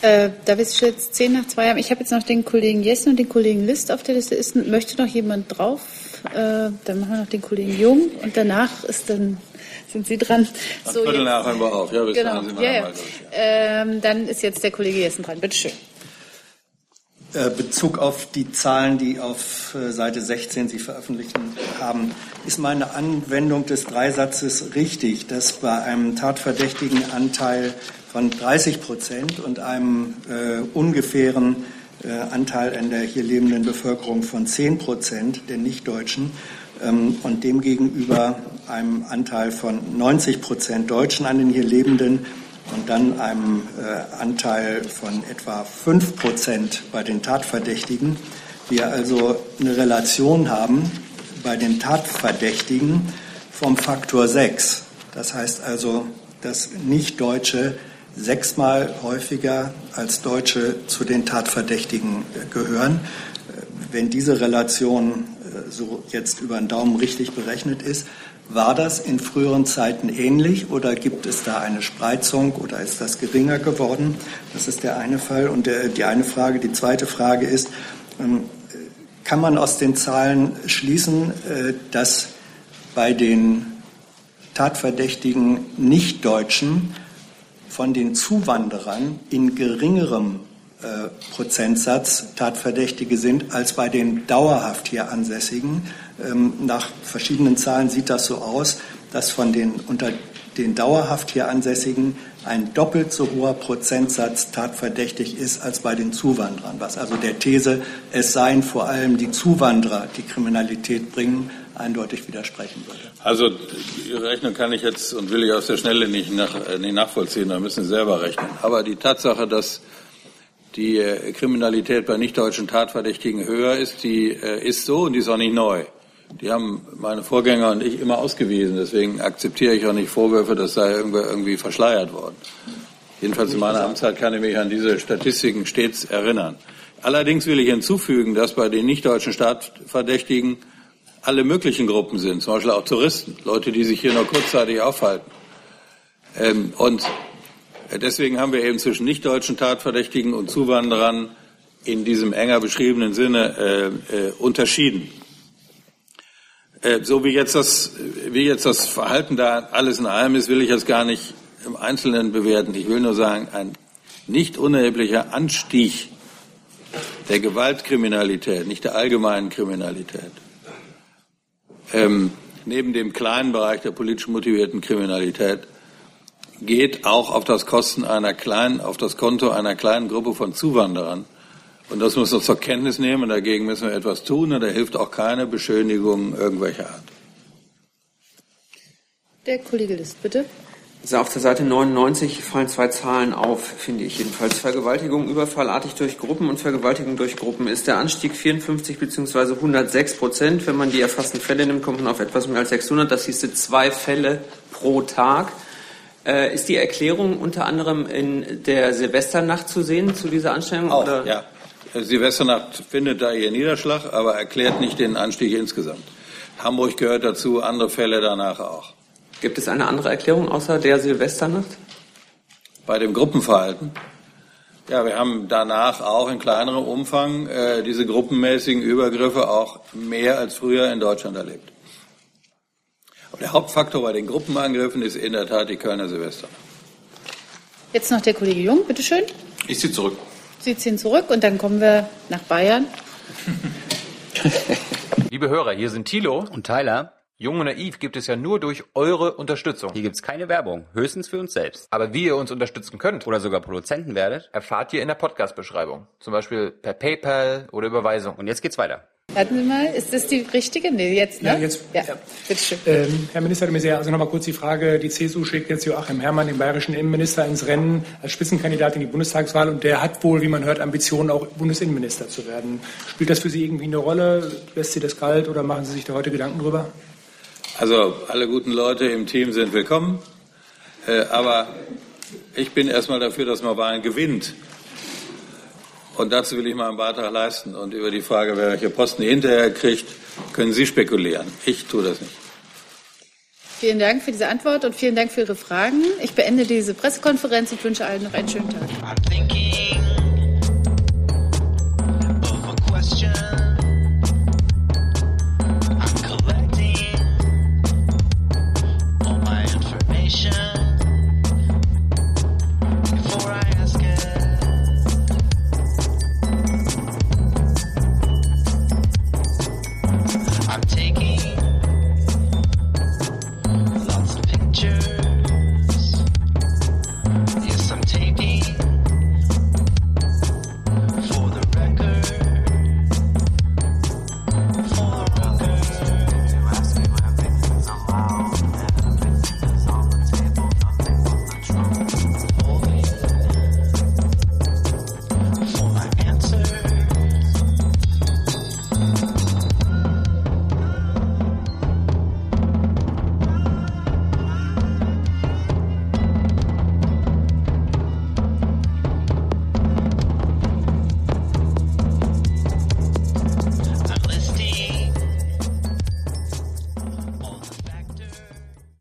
Äh, da wir es jetzt zehn nach zwei haben, ich habe jetzt noch den Kollegen Jessen und den Kollegen List auf der Liste. Ist, möchte noch jemand drauf? Äh, dann machen wir noch den Kollegen Jung und danach ist dann sind Sie dran. So, Viertel nach wir auf. Ja, bis genau. sind wir ja, ja. Durch, ja. Ähm, dann ist jetzt der Kollege Jessen dran. Bitte schön. Äh, Bezug auf die Zahlen, die auf äh, Seite 16 Sie veröffentlicht haben, ist meine Anwendung des Dreisatzes richtig, dass bei einem tatverdächtigen Anteil von 30 Prozent und einem äh, ungefähren äh, Anteil an der hier lebenden Bevölkerung von 10 Prozent der Nichtdeutschen ähm, und demgegenüber einem Anteil von 90 Prozent Deutschen an den hier lebenden und dann einem äh, Anteil von etwa 5 Prozent bei den Tatverdächtigen. Wir also eine Relation haben bei den Tatverdächtigen vom Faktor 6. Das heißt also, dass Nichtdeutsche sechsmal häufiger als Deutsche zu den Tatverdächtigen gehören. Wenn diese Relation äh, so jetzt über den Daumen richtig berechnet ist, war das in früheren Zeiten ähnlich oder gibt es da eine Spreizung oder ist das geringer geworden? Das ist der eine Fall. Und der, die eine Frage, die zweite Frage ist, ähm, kann man aus den Zahlen schließen, äh, dass bei den tatverdächtigen Nichtdeutschen von den Zuwanderern in geringerem äh, Prozentsatz Tatverdächtige sind als bei den dauerhaft hier Ansässigen. Ähm, nach verschiedenen Zahlen sieht das so aus, dass von den unter den dauerhaft hier Ansässigen ein doppelt so hoher Prozentsatz tatverdächtig ist als bei den Zuwanderern, was also der These, es seien vor allem die Zuwanderer, die Kriminalität bringen, eindeutig widersprechen würde. Also Ihre Rechnung kann ich jetzt und will ich aus der Schnelle nicht, nach, äh, nicht nachvollziehen, da müssen Sie selber rechnen. Aber die Tatsache, dass die äh, Kriminalität bei nichtdeutschen Tatverdächtigen höher ist, die äh, ist so und die ist auch nicht neu. Die haben meine Vorgänger und ich immer ausgewiesen. Deswegen akzeptiere ich auch nicht Vorwürfe, das sei irgendwie verschleiert worden. Jedenfalls in meiner Amtszeit kann ich mich an diese Statistiken stets erinnern. Allerdings will ich hinzufügen, dass bei den nichtdeutschen Staatverdächtigen alle möglichen Gruppen sind, zum Beispiel auch Touristen, Leute, die sich hier nur kurzzeitig aufhalten. Ähm, und deswegen haben wir eben zwischen nicht-deutschen Tatverdächtigen und Zuwanderern in diesem enger beschriebenen Sinne äh, äh, unterschieden. Äh, so wie jetzt, das, wie jetzt das Verhalten da alles in allem ist, will ich jetzt gar nicht im Einzelnen bewerten. Ich will nur sagen, ein nicht unerheblicher Anstieg der Gewaltkriminalität, nicht der allgemeinen Kriminalität, ähm, neben dem kleinen Bereich der politisch motivierten Kriminalität, geht auch auf das Kosten einer kleinen, auf das Konto einer kleinen Gruppe von Zuwanderern. Und das müssen wir zur Kenntnis nehmen. Dagegen müssen wir etwas tun. Und da hilft auch keine Beschönigung irgendwelcher Art. Der Kollege List, bitte. Also auf der Seite 99 fallen zwei Zahlen auf, finde ich jedenfalls. Vergewaltigung überfallartig durch Gruppen und Vergewaltigung durch Gruppen ist der Anstieg 54 bzw. 106 Prozent. Wenn man die erfassten Fälle nimmt, kommt man auf etwas mehr als 600. Das hieße zwei Fälle pro Tag. Äh, ist die Erklärung unter anderem in der Silvesternacht zu sehen zu dieser Anstrengung? Auch, oder? ja. Silvesternacht findet da ihr Niederschlag, aber erklärt nicht den Anstieg insgesamt. Hamburg gehört dazu, andere Fälle danach auch. Gibt es eine andere Erklärung außer der Silvesternacht? Bei dem Gruppenverhalten? Ja, wir haben danach auch in kleinerem Umfang äh, diese gruppenmäßigen Übergriffe auch mehr als früher in Deutschland erlebt. Aber der Hauptfaktor bei den Gruppenangriffen ist in der Tat die Kölner Silvesternacht. Jetzt noch der Kollege Jung, bitteschön. Ich ziehe zurück. Sie ziehen zurück und dann kommen wir nach Bayern. Liebe Hörer, hier sind Thilo und Tyler. Jung und Naiv gibt es ja nur durch eure Unterstützung. Hier gibt es keine Werbung, höchstens für uns selbst. Aber wie ihr uns unterstützen könnt oder sogar Produzenten werdet, erfahrt ihr in der Podcast-Beschreibung. Zum Beispiel per PayPal oder Überweisung. Und jetzt geht's weiter. Warten Sie mal, ist das die richtige? Nee, jetzt, ne? Ja, jetzt. Ja, ja. bitteschön. Ähm, Herr Minister de Maizière, also nochmal kurz die Frage. Die CSU schickt jetzt Joachim Herrmann, den bayerischen Innenminister, ins Rennen als Spitzenkandidat in die Bundestagswahl und der hat wohl, wie man hört, Ambitionen, auch Bundesinnenminister zu werden. Spielt das für Sie irgendwie eine Rolle? Lässt Sie das kalt oder machen Sie sich da heute Gedanken drüber? Also alle guten Leute im Team sind willkommen, äh, aber ich bin erstmal dafür, dass man Wahlen gewinnt. Und dazu will ich mal einen Beitrag leisten. Und über die Frage, wer welche Posten hinterher kriegt, können Sie spekulieren. Ich tue das nicht. Vielen Dank für diese Antwort und vielen Dank für Ihre Fragen. Ich beende diese Pressekonferenz und wünsche allen noch einen schönen Tag.